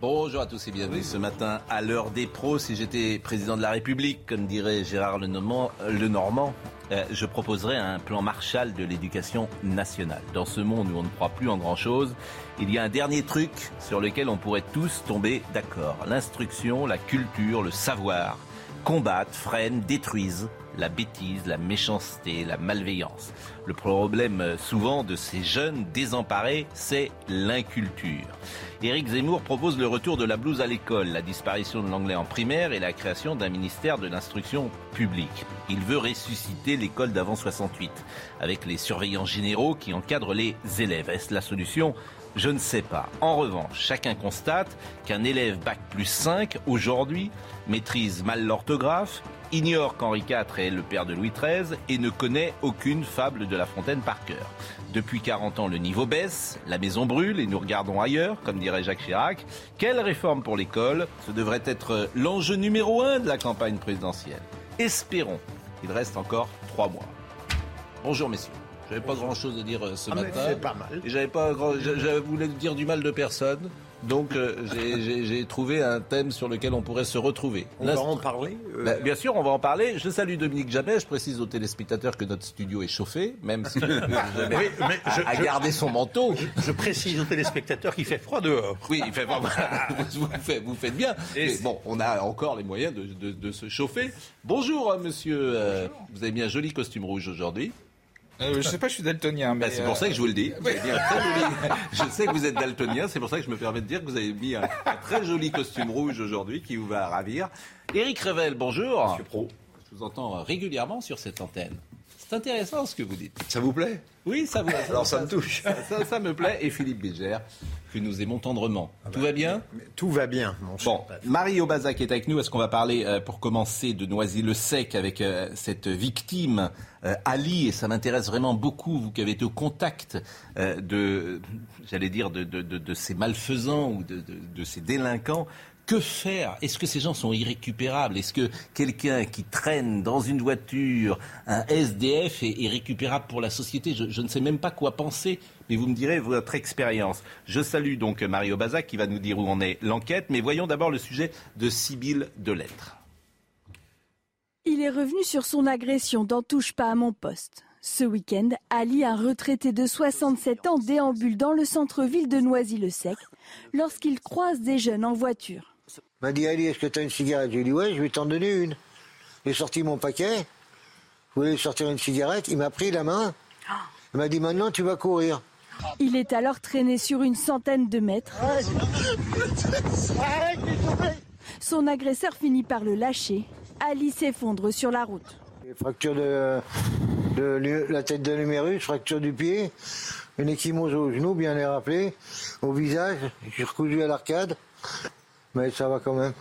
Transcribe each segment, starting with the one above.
Bonjour à tous et bienvenue ce matin à l'heure des pros. Si j'étais président de la République, comme dirait Gérard Lenormand, le Normand, euh, je proposerais un plan Marshall de l'éducation nationale. Dans ce monde où on ne croit plus en grand-chose, il y a un dernier truc sur lequel on pourrait tous tomber d'accord. L'instruction, la culture, le savoir combattent, freinent, détruisent la bêtise, la méchanceté, la malveillance. Le problème euh, souvent de ces jeunes désemparés, c'est l'inculture. Éric Zemmour propose le retour de la blouse à l'école, la disparition de l'anglais en primaire et la création d'un ministère de l'instruction publique. Il veut ressusciter l'école d'avant 68, avec les surveillants généraux qui encadrent les élèves. Est-ce la solution? Je ne sais pas. En revanche, chacun constate qu'un élève bac plus 5 aujourd'hui maîtrise mal l'orthographe, ignore qu'Henri IV est le père de Louis XIII et ne connaît aucune fable de La Fontaine par cœur. Depuis 40 ans, le niveau baisse, la maison brûle et nous regardons ailleurs, comme dirait Jacques Chirac. Quelle réforme pour l'école? Ce devrait être l'enjeu numéro un de la campagne présidentielle. Espérons qu'il reste encore trois mois. Bonjour messieurs. J'avais pas grand chose à dire euh, ce Ah, matin. c'est pas mal. Et j'avais pas grand... je, je voulais dire du mal de personne? Donc euh, j'ai- trouvé un thème sur lequel on pourrait se retrouver. On va en parler. euh, Bah, bien sûr, on va en parler. Je salue Dominique Jamais. Je précise aux téléspectateurs que notre studio est chauffé, même si Jamais Oui, mais je, a, je- gardé son manteau. je précise aux téléspectateurs qu'il fait froid dehors. Oui, il fait vraiment. vous, faites, vous faites bien. Mais bon, on a encore les moyens de, de- de se chauffer. Bonjour, euh, monsieur. euh, vous avez mis un joli costume rouge aujourd'hui. Euh, je sais pas, je suis daltonien, mais Bah, c'est pour euh, ça que je vous le dis. Vous avez mis un très joli- Je sais que vous êtes daltonien, c'est pour ça que je me permets de dire que vous avez mis un, un très joli costume rouge aujourd'hui qui vous va ravir. Éric Revel, bonjour. Monsieur Pro. Je vous entends euh, régulièrement sur cette antenne. C'est intéressant ce que vous dites. Ça vous plaît? Oui, ça vous Alors ça me touche. Ça, ça- ça me plaît. Et Philippe Bégère, que nous aimons tendrement. Tout va bien Mais Tout va bien, mon cher. Bon, Marie Aubazac est avec nous. Est-ce qu'on va parler, euh, pour commencer, de Noisy-le-Sec avec euh, cette victime, euh, Ali, et ça m'intéresse vraiment beaucoup, vous qui avez été au contact de, j'allais dire, de, de- de- de ces malfaisants ou de ces délinquants. Que faire? Est-ce que ces gens sont irrécupérables? Est-ce que quelqu'un qui traîne dans une voiture, un SDF, est, est récupérable pour la société? Je, je ne sais même pas quoi penser, mais vous me direz votre expérience. Je salue donc Mario Bazac qui va nous dire où en est l'enquête, mais voyons d'abord le sujet de Sibylle Delettre. Il est revenu sur son agression dans Touche pas à mon poste. Ce week-end, Ali, un retraité de 67 ans, déambule dans le centre-ville de Noisy-le-Sec lorsqu'il croise des jeunes en voiture. Il m'a dit Ali, est-ce que tu as une cigarette? J'ai dit ouais, je vais t'en donner une. J'ai sorti mon paquet. Je voulais sortir une cigarette. Il m'a pris la main. Il m'a dit maintenant tu vas courir. Il est alors traîné sur une centaine de mètres. Son agresseur finit par le lâcher. Ali s'effondre sur la route. Fracture de, la tête de l'humérus, fracture du pied, une échymose au genou, bien les rappeler, au visage. J'ai recousu à l'arcade. Mais ça va quand même.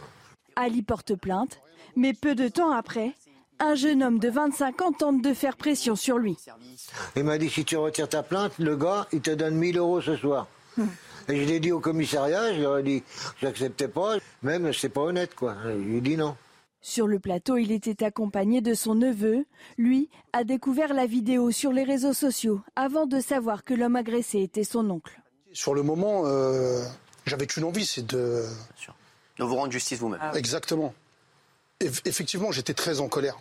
Ali porte plainte, mais peu de temps après, un jeune homme de 25 ans tente de faire pression sur lui. Il m'a dit si tu retires ta plainte, le gars, il te donne 1000 euros ce soir. Et je l'ai dit au commissariat, je leur ai dit, j'acceptais pas, même c'est pas honnête quoi. Je lui ai dit non. Sur le plateau, il était accompagné de son neveu. Lui a découvert la vidéo sur les réseaux sociaux avant de savoir que l'homme agressé était son oncle. Sur le moment, euh, j'avais qu'une envie, c'est de. De vous rendre justice vous-même. Exactement. Eff- effectivement, j'étais très en colère.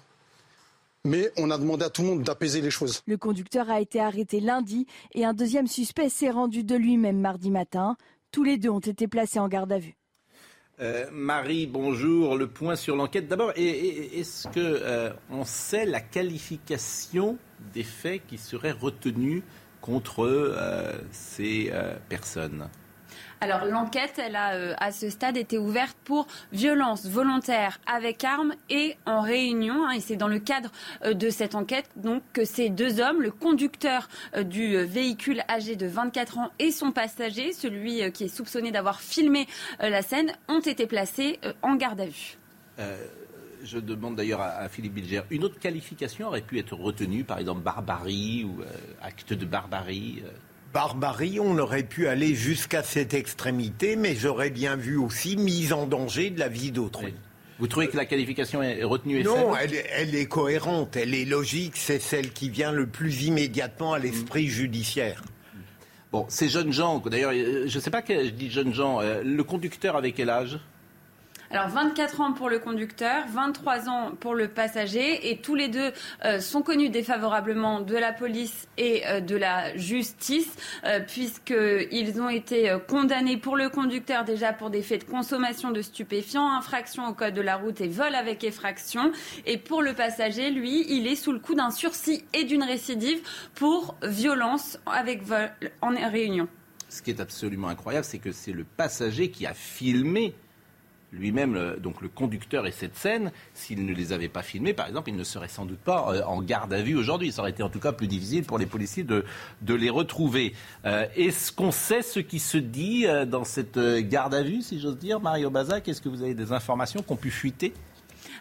Mais on a demandé à tout le monde d'apaiser les choses. Le conducteur a été arrêté lundi et un deuxième suspect s'est rendu de lui-même mardi matin. Tous les deux ont été placés en garde à vue. Euh, Marie, bonjour. Le point sur l'enquête. D'abord, est-ce que euh, on sait la qualification des faits qui seraient retenus contre euh, ces euh, personnes? Alors l'enquête, elle a euh, à ce stade été ouverte pour violence volontaire avec arme et en réunion. Hein, et c'est dans le cadre euh, de cette enquête donc que ces deux hommes, le conducteur euh, du véhicule âgé de 24 ans et son passager, celui qui est soupçonné d'avoir filmé la scène, ont été placés en garde à vue. je demande d'ailleurs à, Philippe Bilger, une autre qualification aurait pu être retenue, par exemple barbarie ou acte de barbarie barbarie, on aurait pu aller jusqu'à cette extrémité, mais j'aurais bien vu aussi mise en danger de la vie d'autrui. Vous trouvez que la qualification est retenue et Non, elle, est cohérente, elle est logique, c'est celle qui vient le plus immédiatement à l'esprit mm. judiciaire. Bon, ces jeunes gens, d'ailleurs, euh, je ne sais pas que je dis jeunes gens, euh, le conducteur avec quel âge? Alors 24 ans pour le conducteur, 23 ans pour le passager et tous les deux euh, sont connus défavorablement de la police et euh, de la justice euh, puisqu'ils ont été condamnés pour le conducteur déjà pour des faits de consommation de stupéfiants, infraction au code de la route et vol avec effraction et pour le passager, lui, il est sous le coup d'un sursis et d'une récidive pour violence avec vol en réunion. Ce qui est absolument incroyable, c'est que c'est le passager qui a filmé lui-même, donc le conducteur et cette scène, s'il ne les avait pas filmés, par exemple, il ne serait sans doute pas euh, en garde à vue aujourd'hui. Ça aurait été en tout cas plus difficile pour les policiers de, les retrouver. Euh, est-ce qu'on sait ce qui se dit euh, dans cette garde à vue, si j'ose dire, Mario Bazac? Est-ce que vous avez des informations qui ont pu fuiter?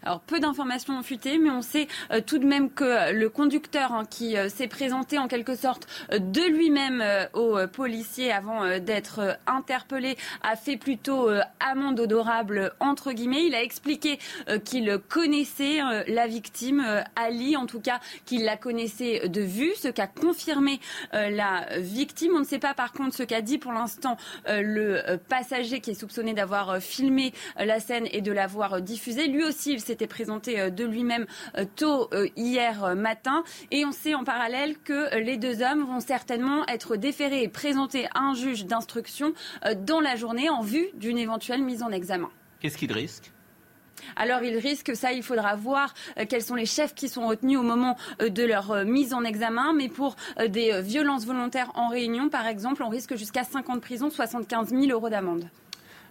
Alors peu d'informations ont fuité, mais on sait euh, tout de même que le conducteur hein, qui euh, s'est présenté en quelque sorte euh, de lui-même aux policiers avant d'être interpellé a fait plutôt amende odorable entre guillemets. Il a expliqué qu'il connaissait la victime, Ali en tout cas, qu'il la connaissait de vue, ce qu'a confirmé la victime. On ne sait pas par contre ce qu'a dit pour l'instant le passager qui est soupçonné d'avoir filmé la scène et de l'avoir diffusée. Lui aussi, il s'était présenté euh, de lui-même euh, tôt euh, hier matin. Et on sait en parallèle que les deux hommes vont certainement être déférés et présentés à un juge d'instruction dans la journée en vue d'une éventuelle mise en examen. Qu'est-ce qu'ils risquent alors ils risquent, ça il faudra voir quels sont les chefs qui sont retenus au moment de leur mise en examen, mais pour des violences volontaires en réunion par exemple, on risque jusqu'à 5 ans de prison, 75 000 euros d'amende.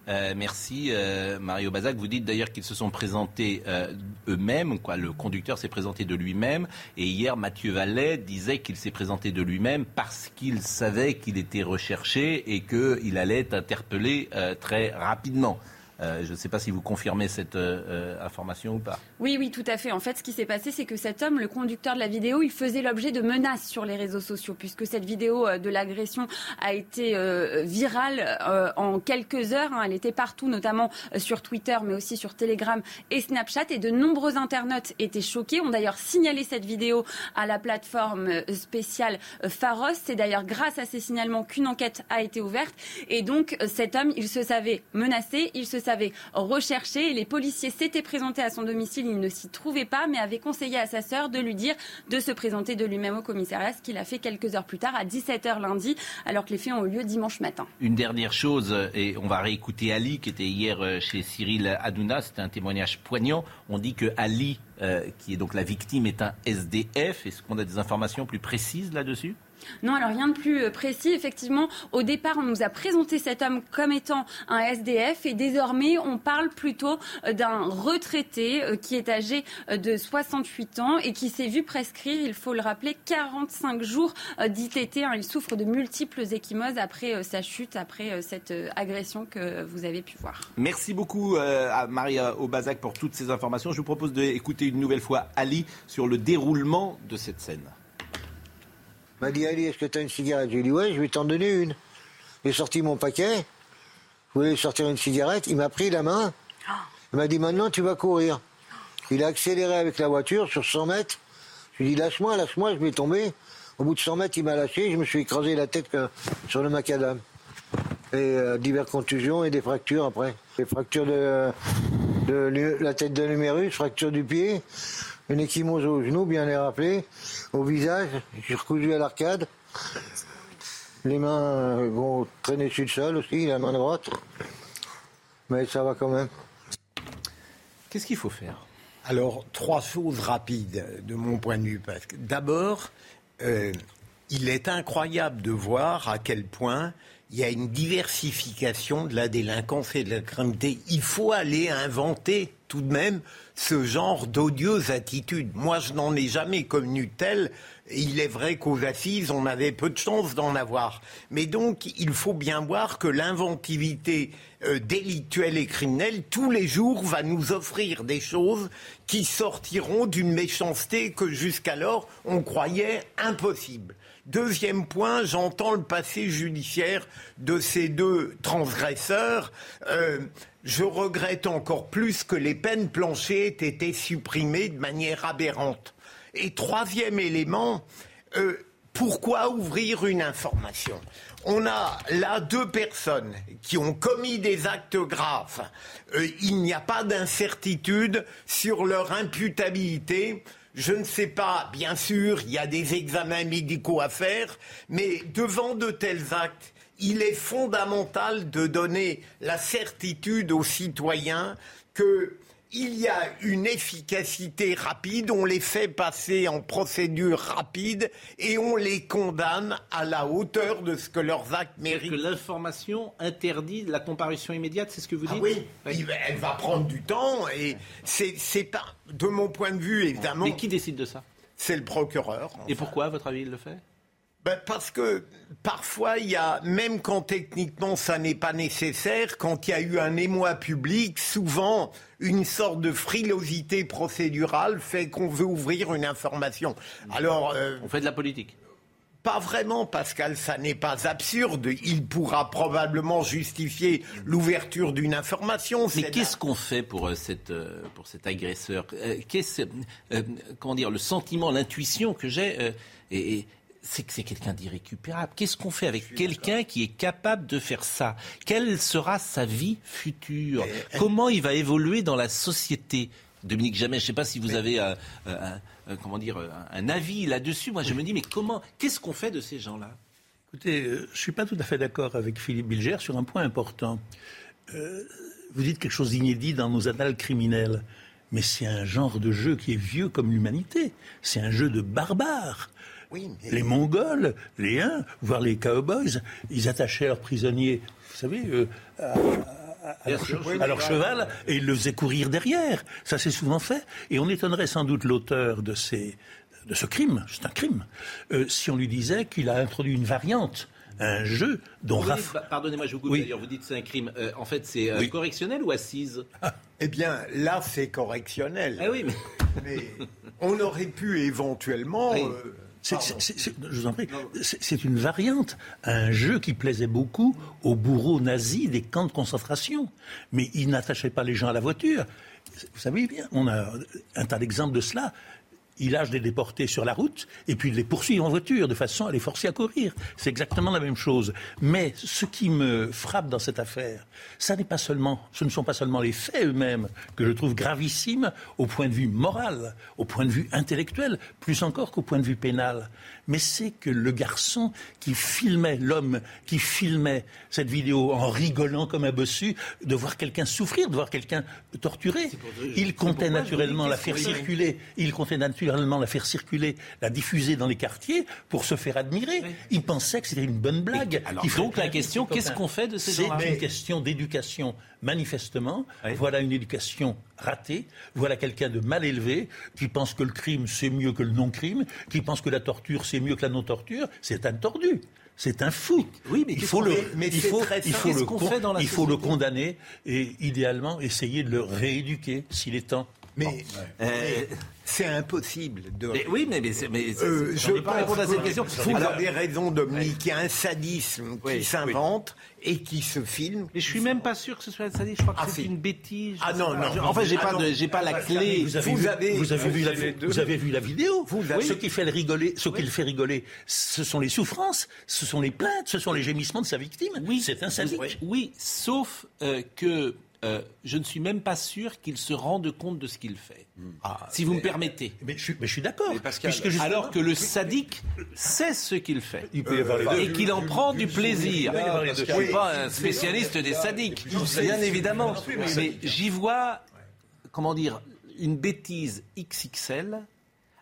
Euh, merci euh, Mario Bazac. Vous dites d'ailleurs qu'ils se sont présentés euh, eux-mêmes. Quoi. Le conducteur s'est présenté de lui-même. Et hier, Mathieu Vallet disait qu'il s'est présenté de lui-même parce qu'il savait qu'il était recherché et qu'il allait être interpellé très rapidement. Euh, je ne sais pas si vous confirmez cette euh, euh, information ou pas. Oui, oui, tout à fait. En fait, ce qui s'est passé, c'est que cet homme, le conducteur de la vidéo, il faisait l'objet de menaces sur les réseaux sociaux, puisque cette vidéo de l'agression a été virale en quelques heures. Hein. Elle était partout, notamment sur Twitter, mais aussi sur Telegram et Snapchat. Et de nombreux internautes étaient choqués, ont d'ailleurs signalé cette vidéo à la plateforme spéciale Pharos. C'est d'ailleurs grâce à ces signalements qu'une enquête a été ouverte. Et donc, cet homme, il se savait menacé, il se avait recherché. Les policiers s'étaient présentés à son domicile, il ne s'y trouvait pas, mais avait conseillé à sa sœur de lui dire de se présenter de lui-même au commissariat, ce qu'il a fait quelques heures plus tard, à 17h lundi, alors que les faits ont eu lieu dimanche matin. Une dernière chose, et on va réécouter Ali, qui était hier euh, chez Cyril Hanouna, c'était un témoignage poignant. On dit que Ali, euh, qui est donc la victime, est un SDF. Est-ce qu'on a des informations plus précises là-dessus? Non, alors rien de plus euh, précis. Effectivement, au départ, on nous a présenté cet homme comme étant un SDF et désormais, on parle plutôt euh, d'un retraité euh, qui est âgé de 68 ans et qui s'est vu prescrire, il faut le rappeler, 45 jours d'ITT. Hein. Il souffre de multiples échymoses après sa chute, après cette agression que vous avez pu voir. Merci beaucoup à Maria Aubazac pour toutes ces informations. Je vous propose d'écouter une nouvelle fois Ali sur le déroulement de cette scène m'a dit Ali, est-ce que tu as une cigarette? J'ai dit ouais, je vais t'en donner une. J'ai sorti mon paquet, je voulais sortir une cigarette, il m'a pris la main, il m'a dit maintenant tu vas courir. Il a accéléré avec la voiture sur 100 mètres. Je lui ai dit lâche-moi, lâche-moi, je vais tomber. Au bout de 100 mètres, il m'a lâché, je me suis écrasé la tête sur le macadam. Et euh, diverses contusions et des fractures après. Des fractures de, de, la tête de l'humérus, fracture du pied, une échymose au genou, bien les rappeler, au visage, j'ai recousu à l'arcade. Les mains euh, vont traîner sur le sol aussi, la main droite. Mais ça va quand même. Qu'est-ce qu'il faut faire? Alors, trois choses rapides de mon point de vue. D'abord, euh, il est incroyable de voir à quel point il y a une diversification de la délinquance et de la criminalité. Il faut aller inventer tout de même ce genre d'odieuse attitude. Moi, je n'en ai jamais connu telle. Il est vrai qu'aux assises, on avait peu de chance d'en avoir. Mais donc, il faut bien voir que l'inventivité euh, délictuelle et criminelle, tous les jours, va nous offrir des choses qui sortiront d'une méchanceté que jusqu'alors, on croyait impossible. Deuxième point, j'entends le passé judiciaire de ces deux transgresseurs. Euh, je regrette encore plus que les peines planchées aient été supprimées de manière aberrante. Et troisième élément, euh, pourquoi ouvrir une information? On a là deux personnes qui ont commis des actes graves. Euh, il n'y a pas d'incertitude sur leur imputabilité. Je ne sais pas, bien sûr, il y a des examens médicaux à faire, mais devant de tels actes, il est fondamental de donner la certitude aux citoyens qu'il y a une efficacité rapide, on les fait passer en procédure rapide et on les condamne à la hauteur de ce que leurs actes méritent. Que l'information interdit la comparution immédiate, c'est ce que vous ah dites oui, elle va prendre du temps et c'est pas, de mon point de vue évidemment. Mais qui décide de ça? C'est le procureur. Et pourquoi, à votre avis, il le fait? Ben, parce que parfois, il y a, même quand techniquement ça n'est pas nécessaire, quand il y a eu un émoi public, souvent une sorte de frilosité procédurale fait qu'on veut ouvrir une information. Alors, euh, on fait de la politique. Pas vraiment, Pascal, ça n'est pas absurde. Il pourra probablement justifier l'ouverture d'une information. Mais qu'est-ce qu'on fait pour, euh, cette, euh, pour cet agresseur? Qu'est-ce, Comment dire, le sentiment, l'intuition que j'ai et, c'est que c'est quelqu'un d'irrécupérable. Qu'est-ce qu'on fait avec quelqu'un qui est capable de faire ça? Quelle sera sa vie future? Comment il va évoluer dans la société? Dominique Jamais, je ne sais pas si vous avez un, comment dire, un avis là-dessus. Moi, je me dis, mais comment Qu'est-ce qu'on fait de ces gens-là? Écoutez, euh, je ne suis pas tout à fait d'accord avec Philippe Bilger sur un point important. Euh, vous dites quelque chose d'inédit dans nos annales criminelles. Mais c'est un genre de jeu qui est vieux comme l'humanité. C'est un jeu de barbares. Les Mongols, les Huns, voire les cowboys, ils attachaient leurs prisonniers, vous savez, euh, à, leur, cheval et ils le faisaient courir derrière. Ça s'est souvent fait. Et on étonnerait sans doute l'auteur de, ces, de ce crime, c'est un crime, euh, si on lui disait qu'il a introduit une variante un jeu dont Pardonnez-moi, je vous coupe d'ailleurs, vous dites c'est un crime. Euh, en fait, c'est correctionnel ou assise? Eh bien, là, c'est correctionnel. Ah oui, mais... on aurait pu éventuellement c'est une variante, un jeu qui plaisait beaucoup aux bourreaux nazis des camps de concentration. Mais ils n'attachaient pas les gens à la voiture. Vous savez bien, on a un tas d'exemples de cela il lâche des déportés sur la route et puis il les poursuit en voiture de façon à les forcer à courir. C'est exactement la même chose. Mais ce qui me frappe dans cette affaire, ce ne sont pas seulement les faits eux-mêmes que je trouve gravissimes au point de vue moral, au point de vue intellectuel, plus encore qu'au point de vue pénal. Mais c'est que le garçon qui filmait, l'homme qui filmait cette vidéo en rigolant comme un bossu, de voir quelqu'un souffrir, de voir quelqu'un torturé, il comptait naturellement la faire circuler. Il comptait naturellement la faire circuler, la diffuser dans les quartiers pour se faire admirer. Il pensait que c'était une bonne blague. alors, donc la question, qu'est-ce qu'on fait de ces gens-là C'est une question d'éducation, manifestement. Voilà une éducation ratée. Voilà quelqu'un de mal élevé qui pense que le crime c'est mieux que le non-crime, qui pense que la torture c'est mieux que la non-torture. C'est un tordu. C'est un fou. Oui, mais il faut le, il faut, il faut le, il faut le condamner et idéalement essayer de le rééduquer s'il est temps. Mais, euh, c'est impossible de. oui, mais, mais, mais euh, je ne pas répondre à cette question. Vous avez raison, Dominique. Il y a un sadisme qui s'invente et qui se filme. Mais je suis même pas sûr que ce soit un sadisme. Je crois que ah, c'est une bêtise. Ah non, non. En fait, j'ai pas, j'ai pas la clé. Vous avez, vous avez, vous avez vu, la, vous avez vu la vidéo. Vous Ce qui fait le rigoler, ce qui le fait rigoler, ce sont les souffrances, ce sont les plaintes, ce sont les gémissements de sa victime. Oui, c'est un sadique. Oui, sauf euh, que euh, je ne suis même pas sûr qu'il se rende compte de ce qu'il fait. Hmm. Ah, si vous me permettez. Mais je, suis d'accord. Alors que le sadique sait ce qu'il fait. et qu'il en prend du plaisir. Je ne suis pas un spécialiste des sadiques, bien évidemment. Mais j'y vois, comment dire, une bêtise XXL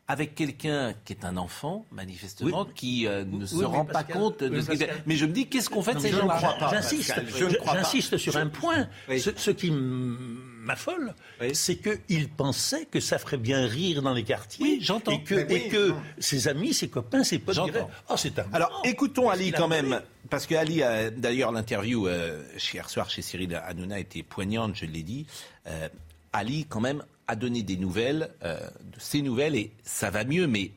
avec quelqu'un qui est un enfant, manifestement, qui euh, ne se Oui, rend pas compte de oui, ce qu'il. Mais je me dis, qu'est-ce qu'on fait de ces gens-là. J'insiste, je sur un point. Oui. Ce, ce qui m'affole, c'est qu'il pensait que ça ferait bien rire dans les quartiers. Oui, j'entends. Et que, et que ses amis, ses copains, ses potes J'entends. diraient Oh, c'est un. Alors, écoutons Ali quand même, parce que Ali, a- d'ailleurs, l'interview euh, hier soir chez Cyril Hanouna était poignante, je l'ai dit. Euh, Ali, quand même, a donné des nouvelles, euh, de ses nouvelles, et ça va mieux, mais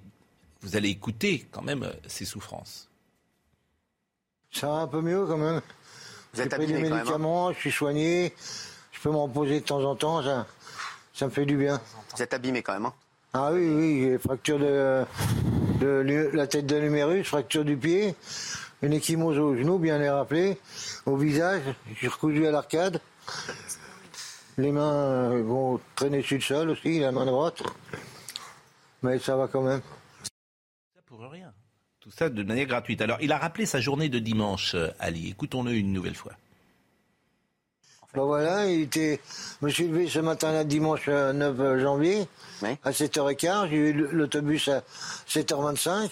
vous allez écouter quand même euh, ses souffrances. Ça va un peu mieux quand même. Vous êtes J'ai pris des abîmé quand même, hein. médicaments, je suis soigné, je peux me reposer de temps en temps, ça, ça me fait du bien. Vous êtes abîmé quand même. Hein. Ah oui, oui, j'ai fracture de, la tête de l'humérus, fracture du pied, une échymose au genou, bien les rappeler, au visage, j'ai recousu à l'arcade. Les mains euh, vont traîner sur le sol aussi, la main droite. Mais ça va quand même. Ça pour rien. Tout ça de manière gratuite. Alors, il a rappelé sa journée de dimanche, euh, Ali. Écoutons-le une nouvelle fois. Ben voilà, il était... je me suis levé ce matin-là, dimanche euh, 9 janvier, Oui. à 7h15. J'ai eu l'autobus à 7h25.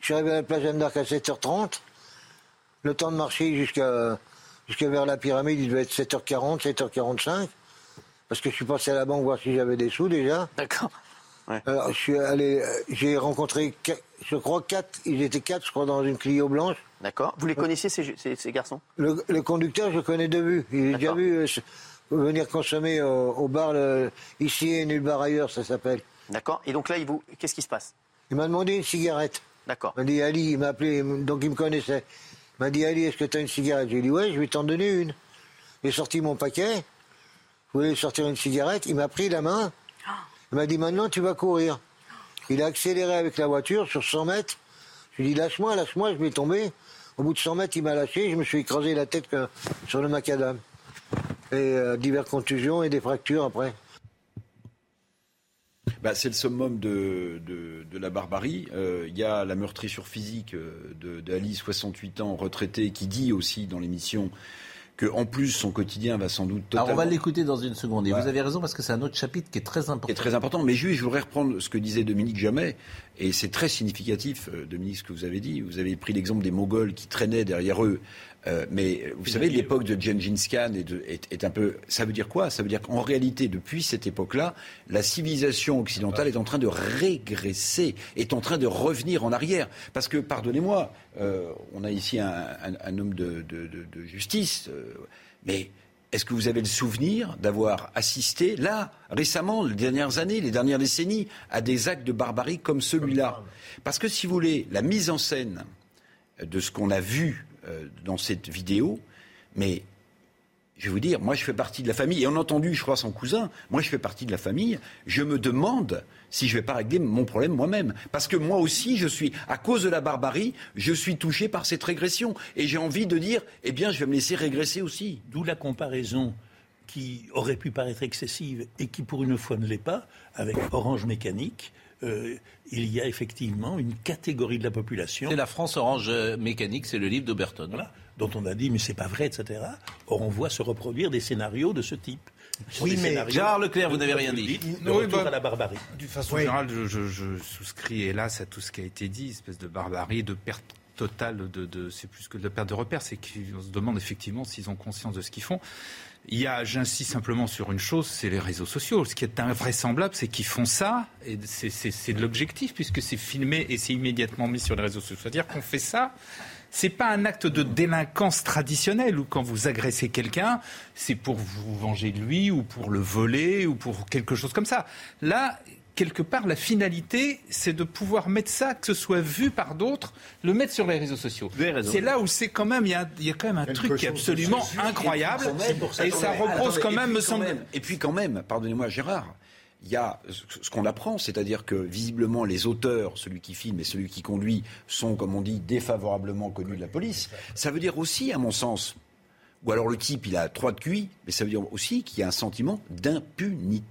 Je suis arrivé à la plage Jeanne d'Arc à 7h30. Le temps de marcher jusqu'à jusqu'à vers la pyramide, il devait être 7h40, 7h45. Parce que je suis passé à la banque voir si j'avais des sous déjà. D'accord. Alors, je suis allé, euh, j'ai rencontré, je crois, quatre, ils étaient quatre, je crois, dans une Clio blanche. D'accord. Vous les connaissiez ces, ces- ces garçons? Le, le conducteur, je connais de vue. Il est déjà vu euh, venir consommer au, au bar le- ici et nulle part ailleurs, ça s'appelle. D'accord. Et donc là, il vous... qu'est-ce qui se passe? Il m'a demandé une cigarette. D'accord. Il m'a dit Ali, il m'a appelé, donc il me connaissait. Il m'a dit Ali, est-ce que tu as une cigarette? J'ai dit ouais, je vais t'en donner une. J'ai sorti mon paquet. Je voulais sortir une cigarette. Il m'a pris la main. Il m'a dit maintenant tu vas courir. Il a accéléré avec la voiture sur 100 mètres. Je lui ai dit lâche-moi, lâche-moi, je vais tomber. Au bout de 100 mètres, il m'a lâché. Je me suis écrasé la tête sur le macadam. Et euh, diverses contusions et des fractures après. Bah, c'est le summum de, de, de la barbarie. Euh, Il y a la meurtrissure physique euh, de, d'Ali, 68 ans, retraité, qui dit aussi dans l'émission que en plus son quotidien va sans doute totalement... Alors, on va l'écouter dans une seconde. Et vous avez raison, parce que c'est un autre chapitre qui est très important. qui est très important. Mais juste, je voudrais reprendre ce que disait Dominique Jamais, et c'est très significatif, euh, Dominique, ce que vous avez dit. Vous avez pris l'exemple des Mongols qui traînaient derrière eux. Euh, mais vous savez, l'époque de Gengis Khan est, de- est- est un peu. Ça veut dire quoi? Ça veut dire qu'en réalité, depuis cette époque-là, la civilisation occidentale est en train de régresser, est en train de revenir en arrière. Parce que, pardonnez-moi, euh, on a ici un, un- un homme de, de- de- de justice, euh, mais est-ce que vous avez le souvenir d'avoir assisté, là, récemment, les dernières années, les dernières décennies, à des actes de barbarie comme celui-là? Parce que, si vous voulez, la mise en scène de ce qu'on a vu euh, dans cette vidéo, mais je vais vous dire, moi je fais partie de la famille, et on entendu, je crois, son cousin, moi je fais partie de la famille, je me demande si je vais pas régler mon problème moi-même. Parce que moi aussi, je suis, à cause de la barbarie, je suis touché par cette régression. Et j'ai envie de dire, eh bien, je vais me laisser régresser aussi. D'où la comparaison qui aurait pu paraître excessive et qui pour une fois ne l'est pas, avec Orange Mécanique, euh, il y a effectivement une catégorie de la population. C'est la France Orange euh, Mécanique, c'est le livre d'Oberton. Voilà, dont on a dit mais c'est pas vrai, etc. Or on voit se reproduire des scénarios de ce type. Oui, mais Gérard Leclerc, vous de- n'avez rien dit. De Oui, retour bah, à la barbarie. D'une façon Oui. générale, je, je- je souscris hélas à tout ce qui a été dit, espèce de barbarie, de perte totale de, de c'est plus que de perte de repères, c'est qu'on se demande effectivement s'ils ont conscience de ce qu'ils font. Il y a, j'insiste simplement sur une chose, c'est les réseaux sociaux. Ce qui est invraisemblable, c'est qu'ils font ça, et c'est- de l'objectif, puisque c'est filmé et c'est immédiatement mis sur les réseaux sociaux. C'est-à-dire qu'on fait ça, c'est pas un acte de délinquance traditionnelle où quand vous agressez quelqu'un, c'est pour vous venger de lui ou pour le voler ou pour quelque chose comme ça. Là, quelque part, la finalité, c'est de pouvoir mettre ça, que ce soit vu par d'autres, le mettre sur les réseaux sociaux. C'est là où c'est quand même, il y a, il y a quand même un truc qui est absolument incroyable et ça repose quand même, me semble. Et puis quand même, pardonnez-moi Gérard, il y a ce ce qu'on apprend, c'est-à-dire que visiblement les auteurs, celui qui filme et celui qui conduit, sont, comme on dit, défavorablement connus de la police. Ça veut dire aussi, à mon sens, ou alors le type, il a trois de QI, mais ça veut dire aussi qu'il y a un sentiment d'impunité.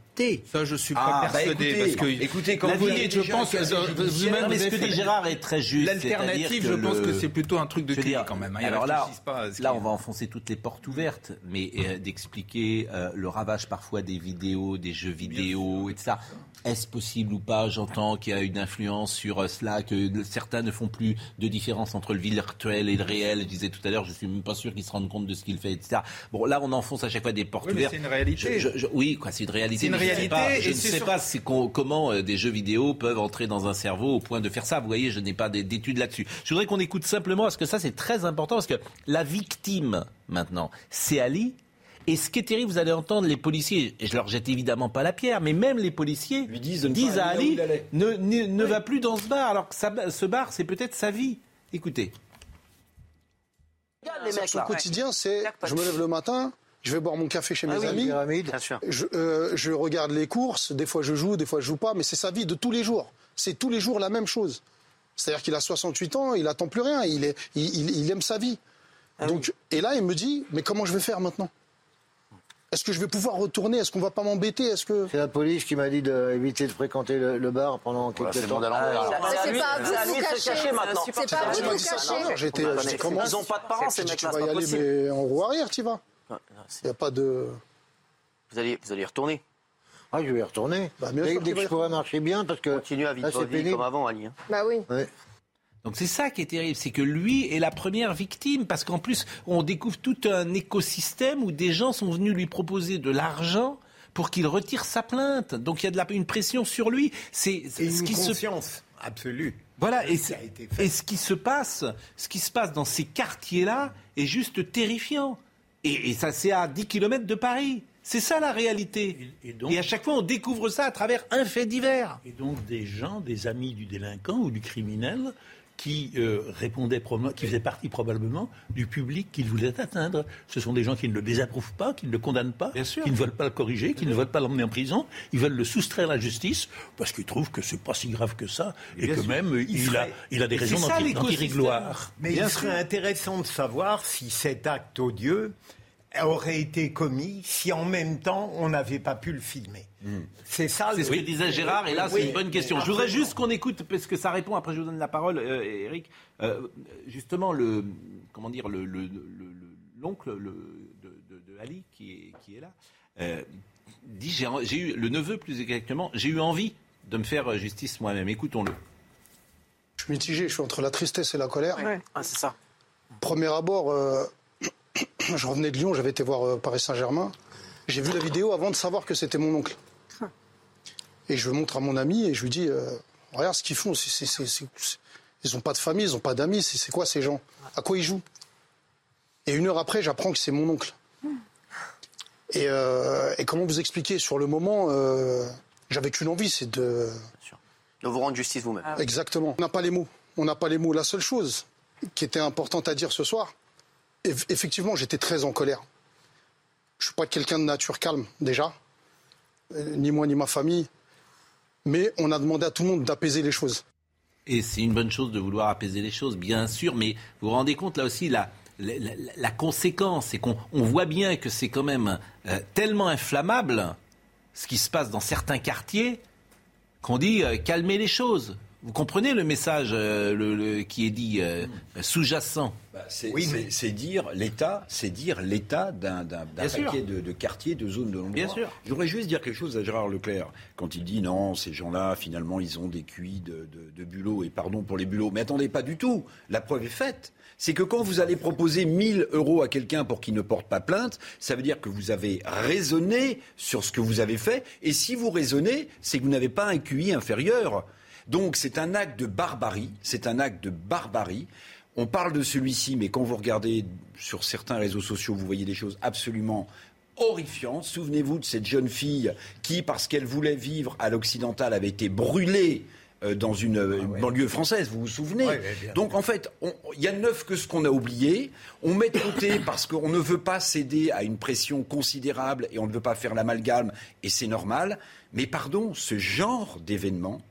Ça, je suis pas Ah, bah persuadé. écoutez, parce que écoutez, quand vous avez je pense, euh, judiciaire, vous-même, ce que dit Gérard est très juste. L'alternative, je que pense le- que c'est plutôt un truc de dire, quand même. hein. Alors là, pas là, on va enfoncer toutes les portes ouvertes, mais euh, d'expliquer euh, le ravage parfois des vidéos, des jeux vidéo, et tout ça. Est-ce possible ou pas? J'entends qu'il y a une influence sur cela, que certains ne font plus de différence entre le virtuel et le réel. Je disais tout à l'heure, je suis même pas sûr qu'ils se rendent compte de ce qu'il fait, etc. Bon, là, on enfonce à chaque fois des portes Oui, mais ouvertes. c'est une réalité. Je- je- je- oui, quoi, c'est une réalité. C'est une réalité, pas- et Je ne sais sur- pas comment euh, des jeux vidéo peuvent entrer dans un cerveau au point de faire ça. Vous voyez, je n'ai pas d'études là-dessus. Je voudrais qu'on écoute simplement, parce que ça, c'est très important, parce que la victime, maintenant, c'est Ali. Et ce qui est terrible, vous allez entendre les policiers, et je leur jette évidemment pas la pierre, mais même les policiers Lui disent à Ali ne, va plus dans ce bar, alors que ça- ce bar, c'est peut-être sa vie. Écoutez. Les mecs, Son là. quotidien, c'est je me lève le matin, je vais boire mon café chez Ah mes oui, amis, Pyramide. Bien sûr. je, euh, je regarde les courses, des fois je joue, des fois je joue pas, mais c'est sa vie de tous les jours. C'est tous les jours la même chose. C'est-à-dire qu'il a 68 ans, il attend plus rien, il, est, il, il- il aime sa vie. Ah Donc, Et là, il me dit, mais comment je vais faire maintenant? Est-ce que je vais pouvoir retourner? Est-ce qu'on va pas m'embêter? Est-ce que C'est la police qui m'a dit d'éviter de fréquenter le, le bar pendant quelques le temps. Mais c'est pas à vous de vous cacher. maintenant. C'est pas à Tu vous de vous cacher. j'étais- comment Ils ont pas de parents, ces Tu mecs-là. vas y aller, mais en roue arrière, tu vas. Il n'y a pas de. Vous allez, vous allez y retourner. Ah, je vais y retourner. Bah, bien dès sûr dès que va je pourrai marcher bien, parce que Continuez à vivre vie comme avant, Ali. hein. Bah oui. Donc c'est ça qui est terrible, c'est que lui est la première victime, parce qu'en plus, on découvre tout un écosystème où des gens sont venus lui proposer de l'argent pour qu'il retire sa plainte. Donc il y a de la, une pression sur lui. C'est ce une qui se conscience absolue. voilà, et, Ça c'est- a été fait. et ce qui se passe, ce qui se passe dans ces quartiers-là est juste terrifiant. Et, et ça, c'est à 10 km de Paris. C'est ça la réalité. Et- et donc- et à chaque fois, on découvre ça à travers un fait divers. Et donc des gens, des amis du délinquant ou du criminel qui euh, répondaient, probablement- qui faisaient partie probablement du public qu'il voulait atteindre. Ce sont des gens qui ne le désapprouvent pas, qui ne le condamnent pas, Bien sûr. qui ne veulent pas le corriger, qui ne veulent pas l'emmener en prison. Ils veulent le soustraire à la justice parce qu'ils trouvent que c'est pas si grave que ça et Bien que sûr. même il, serait- a, il a des raisons d'en tirer gloire. Mais Bien il serait intéressant de savoir si cet acte odieux aurait été commis si en même temps on n'avait pas pu le filmer. C'est ça. C'est le- ce que disait Gérard, et là, c'est Oui. une bonne question. Je voudrais juste qu'on écoute, parce que ça répond, après je vous donne la parole, euh, Eric, Euh, justement, le, comment dire, le, le- le- le- l'oncle le- de, de- de Ali, qui est, qui est là, euh, dit, j'ai, j'ai eu, le neveu plus exactement, j'ai eu envie de me faire justice moi-même. Écoutons-le. Je suis mitigé, je suis entre la tristesse et la colère. Ah, c'est ça. Premier abord, euh, je revenais de Lyon, j'avais été voir euh, Paris Saint-Germain. J'ai vu la vidéo avant de savoir que c'était mon oncle. Et je le montre à mon ami et je lui dis euh, Regarde ce qu'ils font, c'est- c'est- c'est- c'est- c'est- ils n'ont pas de famille, ils n'ont pas d'amis, c'est c'est quoi ces gens? À quoi ils jouent? Et une heure après, j'apprends que c'est mon oncle. Et, euh, et comment vous expliquer? Sur le moment, euh, j'avais qu'une envie, c'est de. De vous rendre justice vous-même. Exactement. On n'a pas les mots. On n'a pas les mots. La seule chose qui était importante à dire ce soir, effectivement, j'étais très en colère. Je suis pas quelqu'un de nature calme, déjà. Euh, Ni moi, ni ma famille. Mais on a demandé à tout le monde d'apaiser les choses. Et c'est une bonne chose de vouloir apaiser les choses, bien sûr, mais vous vous rendez compte là aussi la, conséquence, c'est qu'on on voit bien que c'est quand même euh, tellement inflammable ce qui se passe dans certains quartiers qu'on dit euh, calmer les choses. Vous comprenez le message euh, le- le- qui est dit euh, sous-jacent Bah, c'est Oui, c'est- mais- c'est dire l'état, c'est dire l'état d'un d'un- d'un paquet de, de quartiers, de zones de l'endroit. Bien sûr. Je voudrais juste dire quelque chose à Gérard Leclerc quand il dit non, ces gens-là, finalement, ils ont des QI de, de, de bulots et pardon pour les bulots. Mais attendez, pas du tout. La preuve est faite. C'est que quand vous allez proposer 1000 euros à quelqu'un pour qu'il ne porte pas plainte, ça veut dire que vous avez raisonné sur ce que vous avez fait. Et si vous raisonnez, c'est que vous n'avez pas un QI inférieur. Donc c'est un acte de barbarie, c'est un acte de barbarie. On parle de celui-ci, mais quand vous regardez sur certains réseaux sociaux, vous voyez des choses absolument horrifiantes. Souvenez-vous de cette jeune fille qui, parce qu'elle voulait vivre à l'occidental, avait été brûlée euh, dans une euh, banlieue française, vous vous souvenez Ouais, ouais, bien Donc en fait, il y a neuf que ce qu'on a oublié. On met de côté parce qu'on ne veut pas céder à une pression considérable et on ne veut pas faire l'amalgame, et c'est normal. Mais pardon, ce genre d'événement,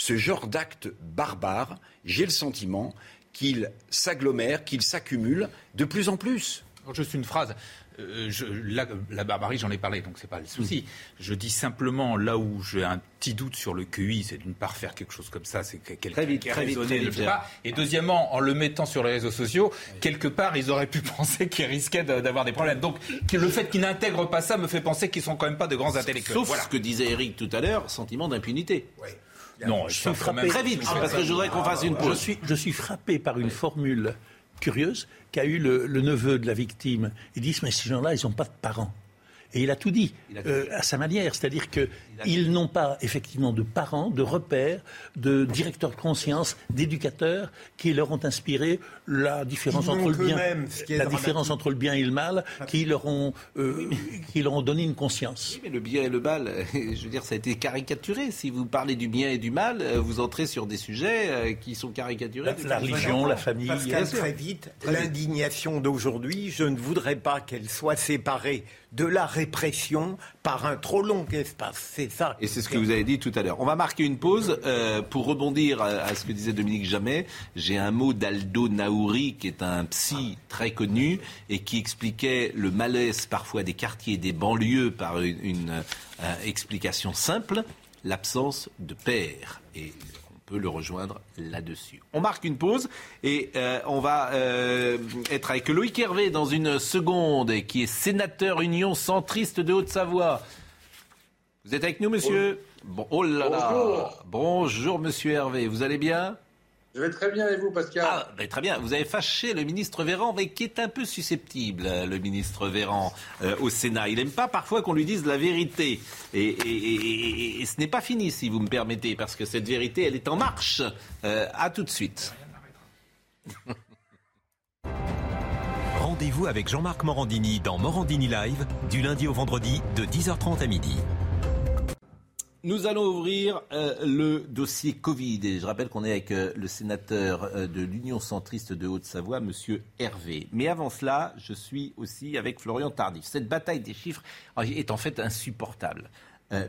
ce genre d'acte barbare, j'ai le sentiment qu'il s'agglomère, qu'il s'accumule de plus en plus. Juste une phrase. Euh, je, la, la, barbarie, j'en ai parlé, donc c'est pas le souci. Je dis simplement là où j'ai un petit doute sur le QI, c'est d'une part faire quelque chose comme ça, c'est quelqu'un très vite, qui a très raisonné, vite, très pas. Et deuxièmement, en le mettant sur les réseaux sociaux, quelque part, ils auraient pu penser qu'ils risquaient d'avoir des problèmes. Donc, le fait qu'ils n'intègrent pas ça me fait penser qu'ils sont quand même pas de grands intellectuels. Sauf voilà. ce que disait Eric tout à l'heure, sentiment d'impunité. Non, je suis frappé très vite, parce que je voudrais qu'on fasse une pause. Je suis, je suis frappé par une formule curieuse qu'a eu le, le, neveu de la victime. Ils disent mais ces gens-là, ils n'ont pas de parents. Et il a tout dit, a tout euh, à sa manière, c'est-à-dire qu'ils n'ont pas effectivement de parents, de repères, de directeurs de conscience, d'éducateurs qui leur ont inspiré la différence entre le bien, la différence entre le bien et le mal, qui leur ont, euh, qui leur ont donné une conscience. Oui, mais le bien et le mal, je veux dire, ça a été caricaturé. Si vous parlez du bien et du mal, vous entrez sur des sujets qui sont caricaturés. La, la religion, la famille. Pascal, très vite, l'indignation d'aujourd'hui, je ne voudrais pas qu'elle soit séparée de la répression par un trop long espace. C'est ça. Et c'est ce que vous avez dit tout à l'heure. On va marquer une pause euh, pour rebondir à, à, ce que disait Dominique Jamais. J'ai un mot d'Aldo Naouri, qui est un psy très connu et qui expliquait le malaise parfois des quartiers et des banlieues par une, une euh, explication simple l'absence de père. Et peut le rejoindre là-dessus. On marque une pause et euh, on va euh, être avec Loïc Hervé dans une seconde, qui est sénateur Union centriste de Haute-Savoie. Vous êtes avec nous, monsieur? Bon, Oh là là Bonjour. Bonjour, monsieur Hervé. Vous allez bien? Je vais très bien et vous, Pascal? Ah, ben, Très bien. Vous avez fâché le ministre Véran, mais qui est un peu susceptible, le ministre Véran, euh, au Sénat. Il n'aime pas parfois qu'on lui dise la vérité. Et, et, et, et ce n'est pas fini, si vous me permettez, parce que cette vérité, elle est en marche. Euh, à tout de suite. Rendez-vous avec Jean-Marc Morandini dans Morandini Live, du lundi au vendredi, de 10h30 à midi. Nous allons ouvrir euh, le dossier Covid. Et je rappelle qu'on est avec euh, le sénateur euh, de l'Union centriste de Haute-Savoie, M. Hervé. Mais avant cela, je suis aussi avec Florian Tardif. Cette bataille des chiffres est en fait insupportable,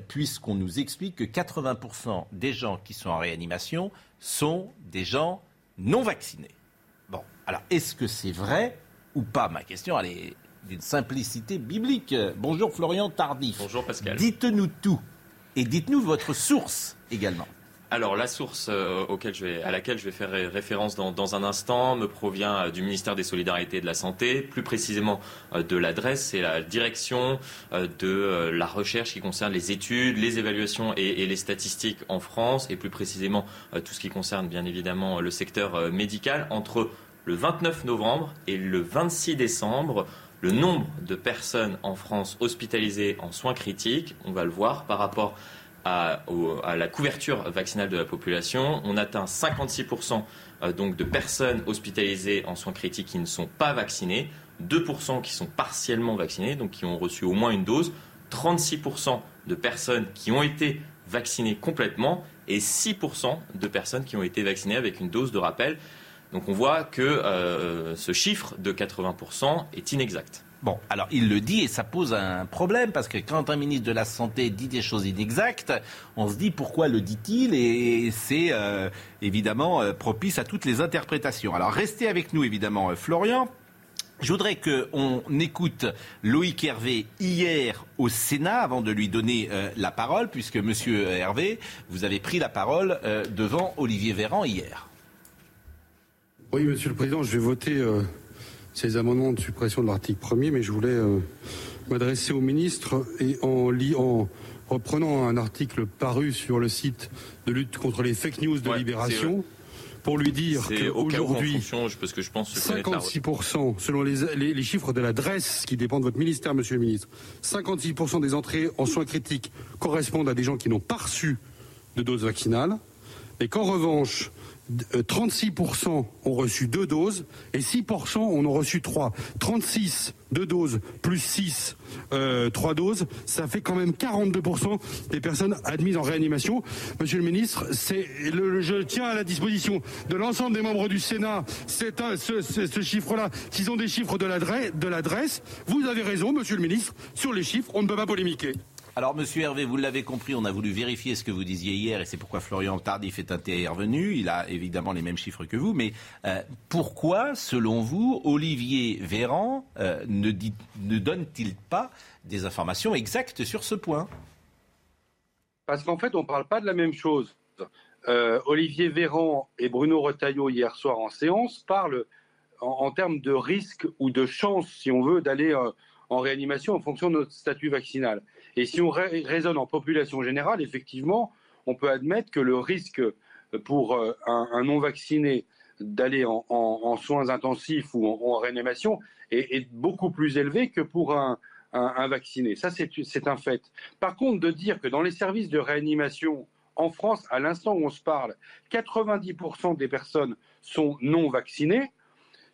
puisqu'on nous explique que 80% des gens qui sont en réanimation sont des gens non vaccinés. Bon, alors est-ce que c'est vrai ou pas? Ma question, elle est d'une simplicité biblique. Bonjour Florian Tardif. Bonjour Pascal. Dites-nous tout. Et dites-nous votre source également. Alors la source euh, à laquelle je vais faire référence dans, un instant me provient euh, du ministère des Solidarités et de la Santé, plus précisément euh, de l'adresse, c'est la direction de la recherche qui concerne les études, les évaluations et, et les statistiques en France, et plus précisément tout ce qui concerne bien évidemment le secteur médical. Entre le 29 novembre et le 26 décembre, le nombre de personnes en France hospitalisées en soins critiques, on va le voir par rapport à, la couverture vaccinale de la population, on atteint 56% donc de personnes hospitalisées en soins critiques qui ne sont pas vaccinées, 2% qui sont partiellement vaccinées, donc qui ont reçu au moins une dose, 36% de personnes qui ont été vaccinées complètement et 6% de personnes qui ont été vaccinées avec une dose de rappel. Donc on voit que euh, ce chiffre de 80% est inexact. Bon, alors il le dit et ça pose un problème parce que quand un ministre de la Santé dit des choses inexactes, on se dit pourquoi le dit-il et c'est euh, évidemment euh, propice à toutes les interprétations. Alors restez avec nous évidemment, Florian. Je voudrais qu'on écoute Loïc Hervé hier au Sénat avant de lui donner la parole, puisque Monsieur Hervé, vous avez pris la parole devant Olivier Véran hier. Oui, Monsieur le Président, je vais voter euh, ces amendements de suppression de l'article 1er, mais je voulais euh, m'adresser au ministre et en, en reprenant un article paru sur le site de lutte contre les fake news de Ouais, Libération pour lui dire qu'aujourd'hui, fonction, je- parce que je pense connaître la- 56% selon les, les- les chiffres de l'adresse qui dépend de votre ministère, Monsieur le ministre, 56% des entrées en soins critiques correspondent à des gens qui n'ont pas reçu de dose vaccinale, et qu'en revanche, 36% ont reçu deux doses et 6% en ont reçu trois. 36 deux doses plus 6 euh, trois doses, ça fait quand même 42% des personnes admises en réanimation. Monsieur le ministre, c'est le, je tiens à la disposition de l'ensemble des membres du Sénat c'est un, ce, ce- chiffre-là, s'ils ont des chiffres de l'adresse. Vous avez raison, Monsieur le ministre, sur les chiffres, on ne peut pas polémiquer. Alors, monsieur Hervé, vous l'avez compris, on a voulu vérifier ce que vous disiez hier et c'est pourquoi Florian Tardif est intervenu. Il a évidemment les mêmes chiffres que vous, mais euh, pourquoi, selon vous, Olivier Véran euh, ne, donne-t-il pas des informations exactes sur ce point? Parce qu'en fait, on ne parle pas de la même chose. Euh, Olivier Véran et Bruno Retailleau, hier soir en séance, parlent en, termes de risque ou de chance, si on veut, d'aller en réanimation en fonction de notre statut vaccinal. Et si on ra- raisonne en population générale, effectivement, on peut admettre que le risque pour euh, un, un non-vacciné d'aller en, soins intensifs ou en, réanimation est, beaucoup plus élevé que pour un, vacciné. Ça, c'est un fait. Par contre, de dire que dans les services de réanimation en France, à l'instant où on se parle, 90% des personnes sont non vaccinées,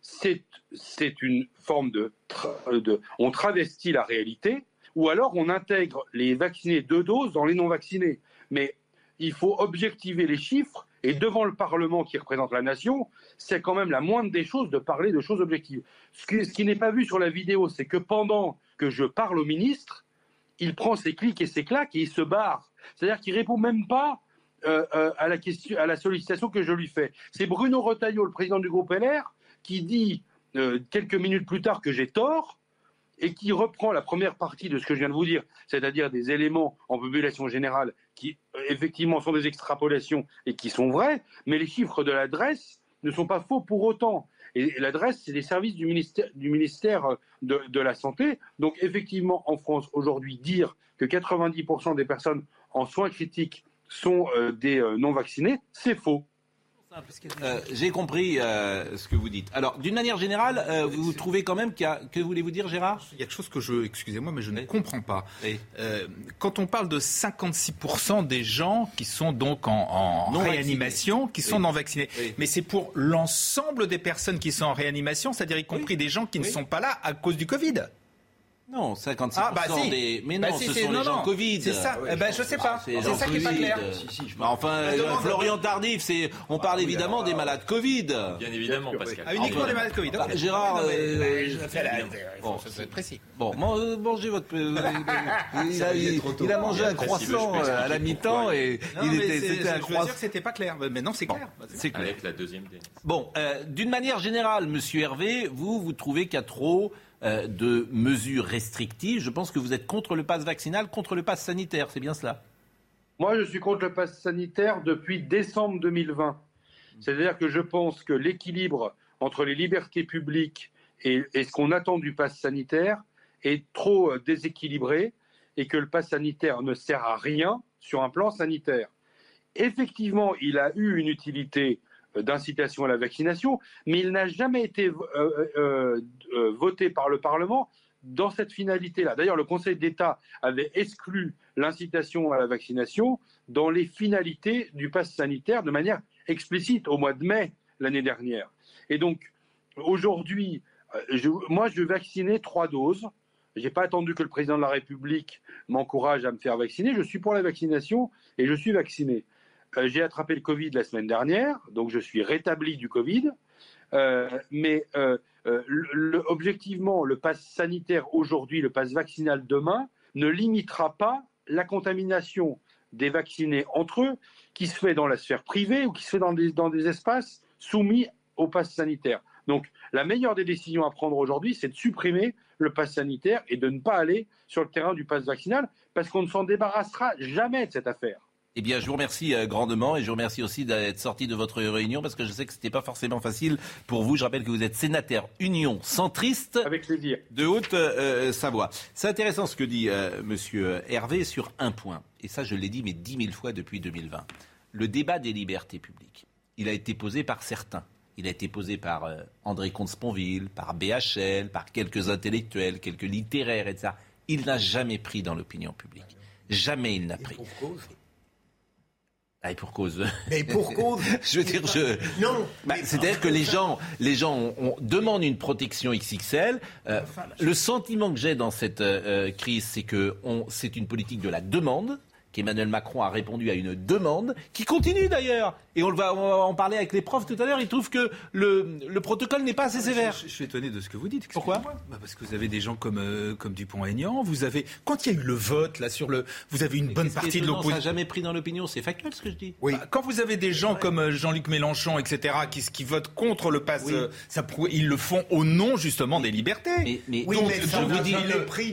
c'est c'est une forme de, tra- de... On travestit la réalité, ou alors on intègre les vaccinés deux doses dans les non vaccinés. Mais il faut objectiver les chiffres, et devant le Parlement qui représente la nation, c'est quand même la moindre des choses de parler de choses objectives. Ce qui, n'est pas vu sur la vidéo, c'est que pendant que je parle au ministre, il prend ses clics et ses claques et il se barre. C'est-à-dire qu'il répond même pas euh, euh, à, la question, à la sollicitation que je lui fais. C'est Bruno Retailleau, le président du groupe LR, qui dit euh, quelques minutes plus tard que j'ai tort et qui reprend la première partie de ce que je viens de vous dire, c'est-à-dire des éléments en population générale qui euh, effectivement sont des extrapolations et qui sont vrais, mais les chiffres de l'adresse ne sont pas faux pour autant. Et l'adresse, c'est les services du ministère, euh, de, la Santé. Donc effectivement, en France, aujourd'hui, dire que 90% des personnes en soins critiques sont euh, des euh, non-vaccinés, c'est faux. Euh, J'ai compris euh, ce que vous dites. Alors, d'une manière générale, euh, vous trouvez quand même qu'il y a... Que voulez-vous dire, Gérard? Il y a quelque chose que je, excusez-moi, mais je ne comprends pas. Euh, quand on parle de 56% des gens qui sont donc en, en Non réanimation, qui sont Oui. non vaccinés, Oui. mais c'est pour l'ensemble des personnes qui sont en réanimation, c'est-à-dire y compris des gens qui ne sont pas là à cause du Covid. Non, 56% Ah, bah, si. des... Mais Bah, non, si, ce c'est- sont non, les gens non. Covid. C'est ça. Eh ben, je sais pas. C'est ça qui est pas clair. Bah, enfin, euh, Florian Tardif, c'est... on parle évidemment des malades Covid. Bien évidemment, Pascal. Ah, uniquement les malades Covid. Bah. Gérard, Non, mais, euh, euh, je fais la- bon, être précis. Bon, euh, mangez votre. euh, il, a, il- il a mangé un croissant euh, à la mi-temps et il était, c'est- c'était un je veux croissant. dire que c'était pas clair. Mais non, c'est clair. C'est clair. Avec la deuxième des... Bon, euh, d'une manière générale, Monsieur Hervé, vous, vous trouvez qu'il y a trop euh, de mesures restrictives. Je pense que vous êtes contre le pass vaccinal, contre le pass sanitaire. C'est bien cela Moi, je suis contre le pass sanitaire depuis décembre 2020. C'est-à-dire que je pense que l'équilibre entre les libertés publiques et, ce qu'on attend du pass sanitaire est trop euh, déséquilibré et que le pass sanitaire ne sert à rien sur un plan sanitaire. Effectivement, il a eu une utilité euh, d'incitation à la vaccination, mais il n'a jamais été euh, euh, euh, voté par le Parlement dans cette finalité-là. D'ailleurs, le Conseil d'État avait exclu l'incitation à la vaccination dans les finalités du pass sanitaire de manière explicite au mois de mai l'année dernière. Et donc, aujourd'hui, moi, je vais vacciner trois doses. Je n'ai pas attendu que le président de la République m'encourage à me faire vacciner. Je suis pour la vaccination et je suis vacciné. Euh, J'ai attrapé le Covid la semaine dernière, donc je suis rétabli du Covid. Euh, mais euh, objectivement, le pass sanitaire aujourd'hui, le pass vaccinal demain, ne limitera pas la contamination des vaccinés entre eux, qui se fait dans la sphère privée ou qui se fait dans des, dans des espaces soumis au pass sanitaire. Donc, la meilleure des décisions à prendre aujourd'hui, c'est de supprimer le pass sanitaire et de ne pas aller sur le terrain du pass vaccinal, parce qu'on ne s'en débarrassera jamais de cette affaire. Eh bien, je vous remercie euh, grandement et je vous remercie aussi d'être sorti de votre réunion parce que je sais que c'était pas forcément facile pour vous. Je rappelle que vous êtes sénateur Union centriste Avec plaisir. de Haute-Savoie. C'est intéressant ce que dit euh, Monsieur Hervé sur un point. Et ça, je l'ai dit mais dix mille fois depuis 2020. Le débat des libertés publiques. Il a été posé par certains. Il a été posé par euh, André Comte-Sponville, par BHL, par quelques intellectuels, quelques littéraires, etc. Il n'a jamais pris dans l'opinion publique. Jamais il n'a pris. Ah, et pour cause. Mais pour cause. je veux dire, je. Non. Bah, C'est-à-dire que les gens, les demandent une protection XXL. Euh, le sentiment que j'ai dans cette euh, euh, crise, c'est que c'est une politique de la demande qu'Emmanuel Macron a répondu à une demande qui continue d'ailleurs. Et on, va, on va en parler avec les profs tout à l'heure. Ils trouvent que le, le protocole n'est pas assez sévère. Je, je suis étonné de ce que vous dites. Pourquoi bah Parce que vous avez des gens comme, euh, comme Dupont-Aignan. Vous avez, quand il y a eu le vote là sur le, vous avez une bonne partie de étonnant, Ça n'a l'opposition. jamais pris dans l'opinion. C'est factuel ce que je dis. Bah, quand vous avez des gens comme euh, Jean-Luc Mélenchon, etc., qui, qui votent contre le pass, Oui. euh, ça prouve- ils le font au nom justement des libertés. Mais, mais- Oui, Donc, mais ça je vous dis,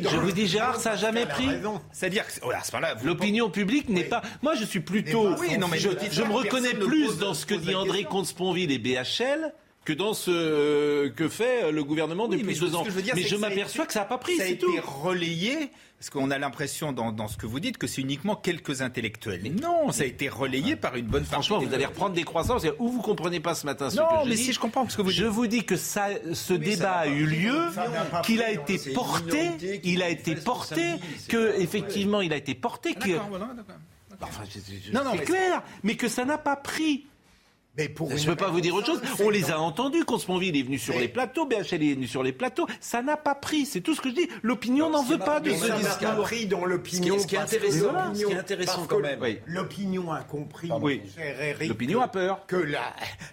je vous dis, Gérard, ça n'a jamais pris. C'est-à-dire à ce moment-là, L'opinion publique n'est pas. Moi, je suis plutôt. Mais oui, non, mais je, je- me reconnais plus dans ce que dit André. Comte-Sponville et BHL que dans ce que fait le gouvernement Oui, depuis mais deux ans. que je veux dire, mais je que m'aperçois que ça n'a pas pris, Ça a été tout. relayé, parce qu'on a l'impression dans, dans ce que vous dites que c'est uniquement quelques intellectuels. non, ça a été relayé par une bonne partie. Franchement, des- vous allez reprendre des croissants. Ou vous comprenez pas ce matin ce Non, que je mais dis. si je comprends ce que vous dites. Je vous dis que ça, ce débat a eu lieu, qu'il a été porté, il a été porté, que effectivement il a été porté, que voilà. Enfin, je- je- Non, non, c'est mais clair, mais que ça n'a pas pris. Mais pour Je ne peux pas vous dire autre chose. On les a entendus. Consponville est venu sur Mais- les plateaux, BHL est venu sur les plateaux. Ça n'a pas pris. C'est tout ce que je dis. L'opinion n'en veut pas de ce ça n'a pas discours. pris dans l'opinion. Ce qui est que intéressant- l'opinion- ce qui est intéressant parce quand que même. L'opinion a compris, Oui. mon cher Eric, L'opinion que- a peur. que la,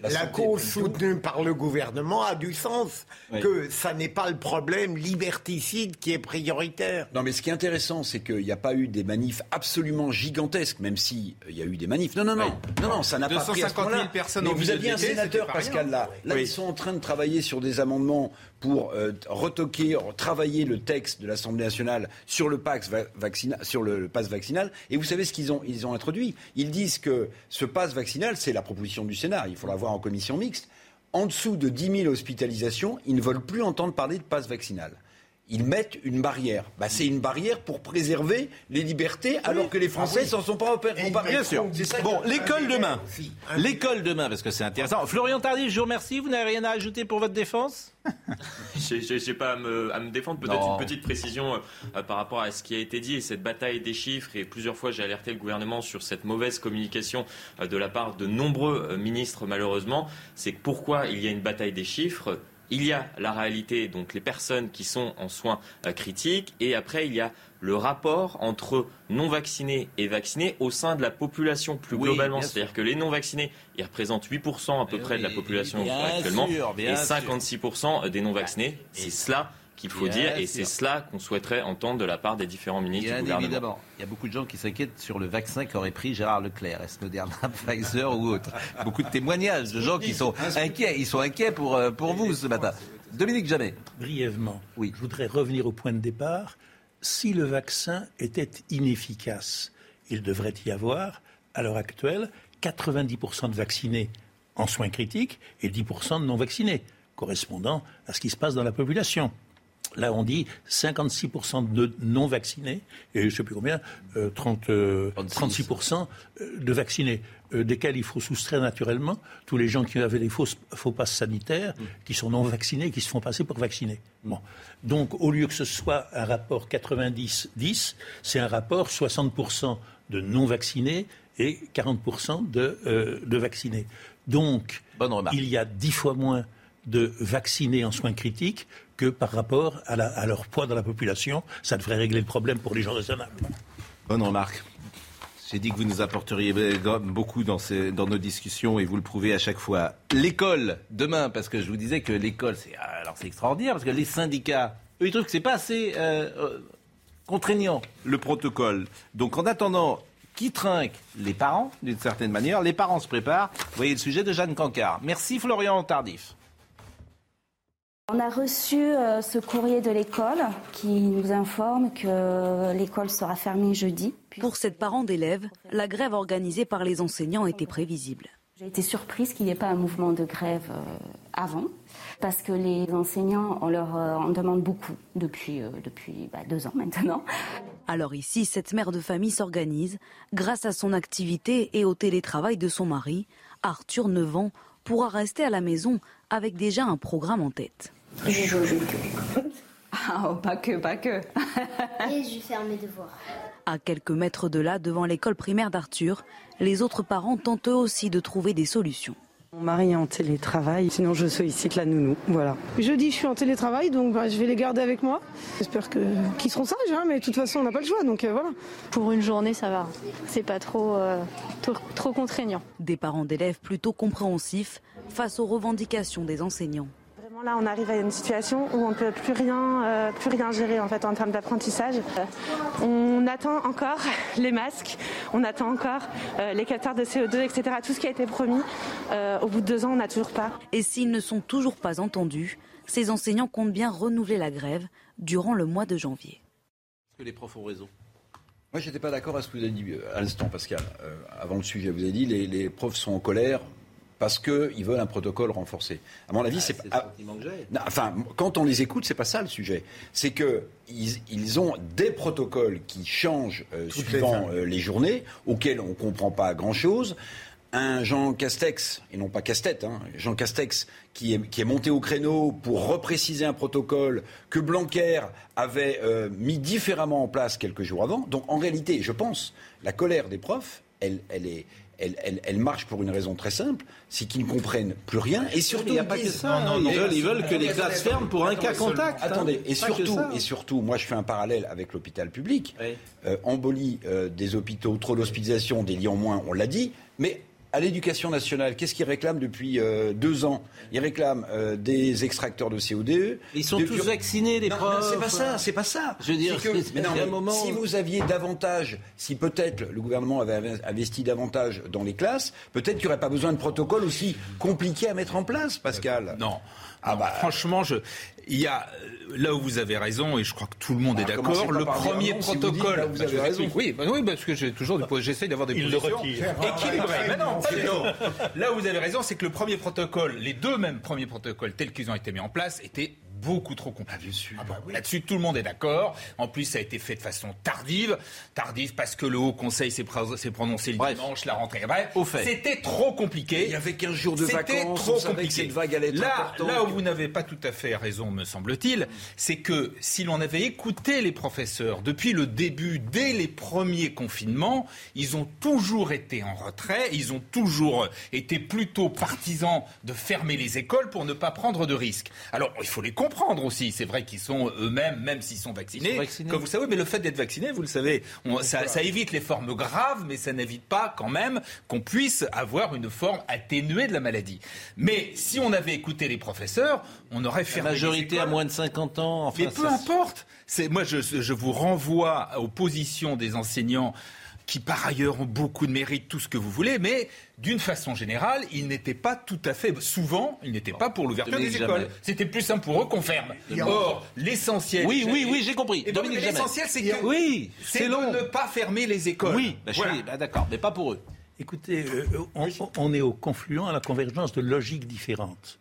La la, santé cause soutenue par le gouvernement a du sens, Oui. que ça n'est pas le problème liberticide qui est prioritaire. Non, mais ce qui est intéressant, c'est qu'il n'y a pas eu des manifs absolument gigantesques, même si euh, il y a eu des manifs. Non, non, non, non, non, ça n'a pas pris à ce 250 000 point-là. personnes Mais au vous aviez un sénateur, Pascal, là. Là, Oui. ils sont en train de travailler sur des amendements pour euh, retoquer, travailler le texte de l'Assemblée nationale sur le pass va- vaccinal, sur le, le pass vaccinal. Et vous savez ce qu'ils ont, ils ont introduit Ils disent que ce pass vaccinal, c'est la proposition du Sénat. Il faudra voir en commission mixte. En dessous de 10 000 hospitalisations, ils ne veulent plus entendre parler de pass vaccinal. Ils mettent une barrière. Bah, c'est une barrière pour préserver les libertés, alors que les Français Ah oui. s'en sont pas emparés. Bien sûr. Ça Bon, qui- l'école demain. L'école demain, parce que c'est intéressant. Florian Tardif, je vous remercie. Vous n'avez rien à ajouter pour votre défense? J'ai j'ai pas à me, à me défendre. Peut-être une petite précision euh, par rapport à ce qui a été dit et cette bataille des chiffres. Et plusieurs fois, j'ai alerté le gouvernement sur cette mauvaise communication euh, de la part de nombreux euh, ministres, malheureusement. C'est pourquoi il y a une bataille des chiffres? Il y a la réalité, donc les personnes qui sont en soins euh, critiques, et après il y a le rapport entre non vaccinés et vaccinés au sein de la population plus Oui, globalement. C'est-à-dire que les non vaccinés, ils représentent 8% à peu Eh près de la population actuellement, sûr, et sûr. 56% des non vaccinés. C'est cela qu'il faut dire, et c'est cela qu'on souhaiterait entendre de la part des différents ministres Bien du gouvernement. évidemment. Il y a beaucoup de gens qui s'inquiètent sur le vaccin qu'aurait pris Gérard Leclerc. Est-ce Moderna, Pfizer ou autre Beaucoup de témoignages de gens qui sont inquiets. Ils sont inquiets pour, euh, pour vous ce matin. Dominique Jamais. Brièvement, Oui. je voudrais revenir au point de départ. Si le vaccin était inefficace, il devrait y avoir, à l'heure actuelle, 90% de vaccinés en soins critiques et 10% de non vaccinés, correspondant à ce qui se passe dans la population. Là, on dit 56% de non vaccinés et je ne sais plus combien, euh, 30, euh, 36% de vaccinés, euh, desquels il faut soustraire naturellement tous les gens qui avaient des fausses, faux passes sanitaires, qui sont non vaccinés, qui se font passer pour vaccinés. Bon. Donc, au lieu que ce soit un rapport 90-10, c'est un rapport 60% de non vaccinés et 40% de, euh, de vaccinés. Donc, il y a 10 fois moins de vaccinés en soins critiques que par rapport à, la- à leur poids dans la population. Ça devrait régler le problème pour les gens raisonnables. Bonne remarque. J'ai dit que vous nous apporteriez beaucoup dans, ces- dans nos discussions et vous le prouvez à chaque fois. L'école, demain, parce que je vous disais que l'école, c'est alors c'est extraordinaire, parce que les syndicats, eux, ils trouvent que c'est pas assez euh, euh, contraignant, le protocole. Donc en attendant, qui trinque Les parents, d'une certaine manière. Les parents se préparent. Vous voyez le sujet de Jeanne Cancard. Merci Florian Tardif. On a reçu euh, ce courrier de l'école qui nous informe que l'école sera fermée jeudi. Pour cette parent d'élèves, la grève organisée par les enseignants était prévisible. J'ai été surprise qu'il n'y ait pas un mouvement de grève euh, avant, parce que les enseignants, on leur euh, en demande beaucoup depuis, depuis bah, deux ans maintenant. Alors ici, cette mère de famille s'organise grâce à son activité et au télétravail de son mari. Arthur, 9 ans, pourra rester à la maison avec déjà un programme en tête. Je joue au jeu Ah, oh, pas que, pas que. Et je vais faire mes devoirs. À quelques mètres de là, devant l'école primaire d'Arthur, les autres parents tentent eux aussi de trouver des solutions. Mon mari est en télétravail, sinon je sollicite la nounou. Voilà. Jeudi, je suis en télétravail, donc bah, je vais les garder avec moi. J'espère que, qu'ils seront sages, hein, mais de toute façon, on n'a pas le choix, donc euh, voilà. Pour une journée, ça va. C'est pas trop, euh, trop, trop contraignant. Des parents d'élèves plutôt compréhensifs face aux revendications des enseignants. Là, on arrive à une situation où on ne peut plus rien, euh, plus rien gérer en fait en termes d'apprentissage. Euh, on attend encore les masques, on attend encore euh, les capteurs de CO2, etc. Tout ce qui a été promis. Euh, au bout de deux ans, on n'a toujours pas. Et s'ils ne sont toujours pas entendus, ces enseignants comptent bien renouveler la grève durant le mois de janvier. Est-ce que les profs ont raison? Moi, j'étais pas d'accord à ce que vous avez dit à l'instant, Pascal. Euh, avant le sujet, vous avez dit les, les profs sont en colère parce qu'ils veulent un protocole renforcé. À mon avis, c'est C'est pas. le sentiment que j'ai. Non, enfin, quand on les écoute, c'est pas ça le sujet. C'est que ils, ils ont des protocoles qui changent euh, les suivant euh, les journées, auxquels on comprend pas grand-chose. Un Jean Castex, et non pas Castet, hein, Jean Castex, qui est, qui est monté au créneau pour repréciser un protocole que Blanquer avait euh, mis différemment en place quelques jours avant. Donc en réalité, je pense, la colère des profs, elle, elle est, elle, elle- elle marche pour une raison très simple, c'est qu'ils ne comprennent plus rien et surtout il n'y a ils pas que disent- ça. Non, non, ils veulent- ils veulent que les classes ferment pour un attendez, cas contact, hein. Attendez, et surtout, et surtout, moi je fais un parallèle avec l'hôpital public. Euh, embolie euh, des hôpitaux, trop d'hospitalisation, des lits en moins, on l'a dit, mais à l'éducation nationale, qu'est-ce qu'ils réclament depuis euh, deux ans? Ils réclament euh, des extracteurs de CO2. Ils sont tous vaccinés, les Non, profs. non, c'est pas ça, c'est pas ça. Je veux dire, que- mais non, mais moment- si vous aviez davantage, si peut-être le gouvernement avait investi davantage dans les classes, peut-être qu'il n'y aurait pas besoin de protocole aussi compliqué à mettre en place, Pascal. Non. Ah bah, franchement, je, il y a là où vous avez raison et je crois que tout le monde est commencez d'accord. Le premier non, si vous dites, protocole. là, vous Bah, avez raison. Oui, bah oui, parce que j'ai toujours des- j'essaie d'avoir des Il positions équilibrées. Mais non, pas du tout. Là où vous avez raison, c'est que le premier protocole, les deux mêmes premiers protocoles tels qu'ils ont été mis en place, étaient beaucoup trop compliqués. Ah bon, Là-dessus, tout le monde est d'accord. En plus, ça a été fait de façon tardive. Tardive parce que le Haut Conseil s'est pro- s'est prononcé le dimanche, la rentrée. Bref, c'était trop compliqué. Il y avait 15 jours de C'était vacances, trop savait que compliqué. cette vague allait être là, là où vous n'avez pas tout à fait raison, me semble-t-il, c'est que si l'on avait écouté les professeurs depuis le début, dès les premiers confinements, ils ont toujours été en retrait, ils ont toujours été plutôt partisans de fermer les écoles pour ne pas prendre de risques. Alors, il faut les comprendre aussi. C'est vrai qu'ils sont eux-mêmes, même s'ils sont vaccinés, comme vous savez, mais le fait d'être vacciné, vous le savez, on- ça, ça évite les formes graves, mais ça n'évite pas quand même qu'on puisse avoir une forme atténuée de la maladie. Mais si on avait écouté les professeurs, on aurait La fermé les majorité à moins de 50 ans. Enfin, Mais peu ça- importe. Moi, je, je vous renvoie aux positions des enseignants qui par ailleurs ont beaucoup de mérite, tout ce que vous voulez, mais d'une façon générale, ils n'étaient pas tout à fait, souvent, ils n'étaient pas pour l'ouverture des écoles. Jamais. C'était plus simple pour eux qu'on ferme. Or, l'essentiel... Oui, oui, oui, j'ai compris. Et donc, Dominique Jamais. l'essentiel, c'est que Oui, c'est c'est de ne pas fermer les écoles. Oui, bah, je Voilà. suis- bah, d'accord, mais pas pour eux. Écoutez, euh, on, on est au confluent, à la convergence de logiques différentes.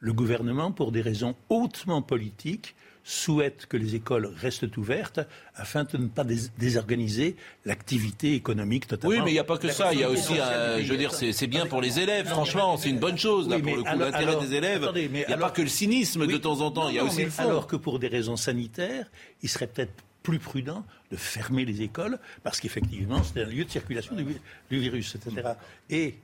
Le gouvernement, pour des raisons hautement politiques, souhaite que les écoles restent ouvertes afin de ne pas dés- désorganiser l'activité économique totalement. Oui, mais il n'y a pas que ça. Il y a aussi, un- je veux dire, c'est bien pour les élèves. Franchement, c'est une bonne chose, là, Oui, pour mais le coup. alors- L'intérêt des élèves. attendez, mais Il n'y a alors- pas que le cynisme de temps en temps. Il y a Non, aussi mais le fond. Alors que pour des raisons sanitaires, il serait peut-être plus prudent de fermer les écoles parce qu'effectivement, c'est un lieu de circulation du virus, etc. Et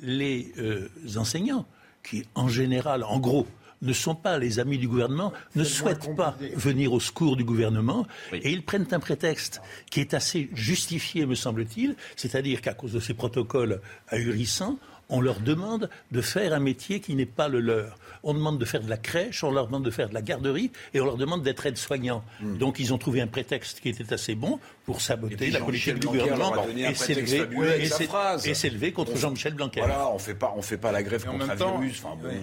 les euh, enseignants, qui en général, en gros, ne sont pas les amis du gouvernement, ne souhaitent pas venir au secours du gouvernement, et ils prennent un prétexte qui est assez justifié, me semble-t-il, c'est-à-dire qu'à cause de ces protocoles ahurissants, on leur demande de faire un métier qui n'est pas le leur. On demande de faire de la crèche, on leur demande de faire de la garderie et on leur demande d'être aides-soignants. Donc ils ont trouvé un prétexte qui était assez bon pour saboter puis la politique du gouvernement et s'élever contre On- Jean-Michel Blanquer. Voilà, on fait pas, on fait pas la grève contre un même temps- virus. Enfin bon, euh,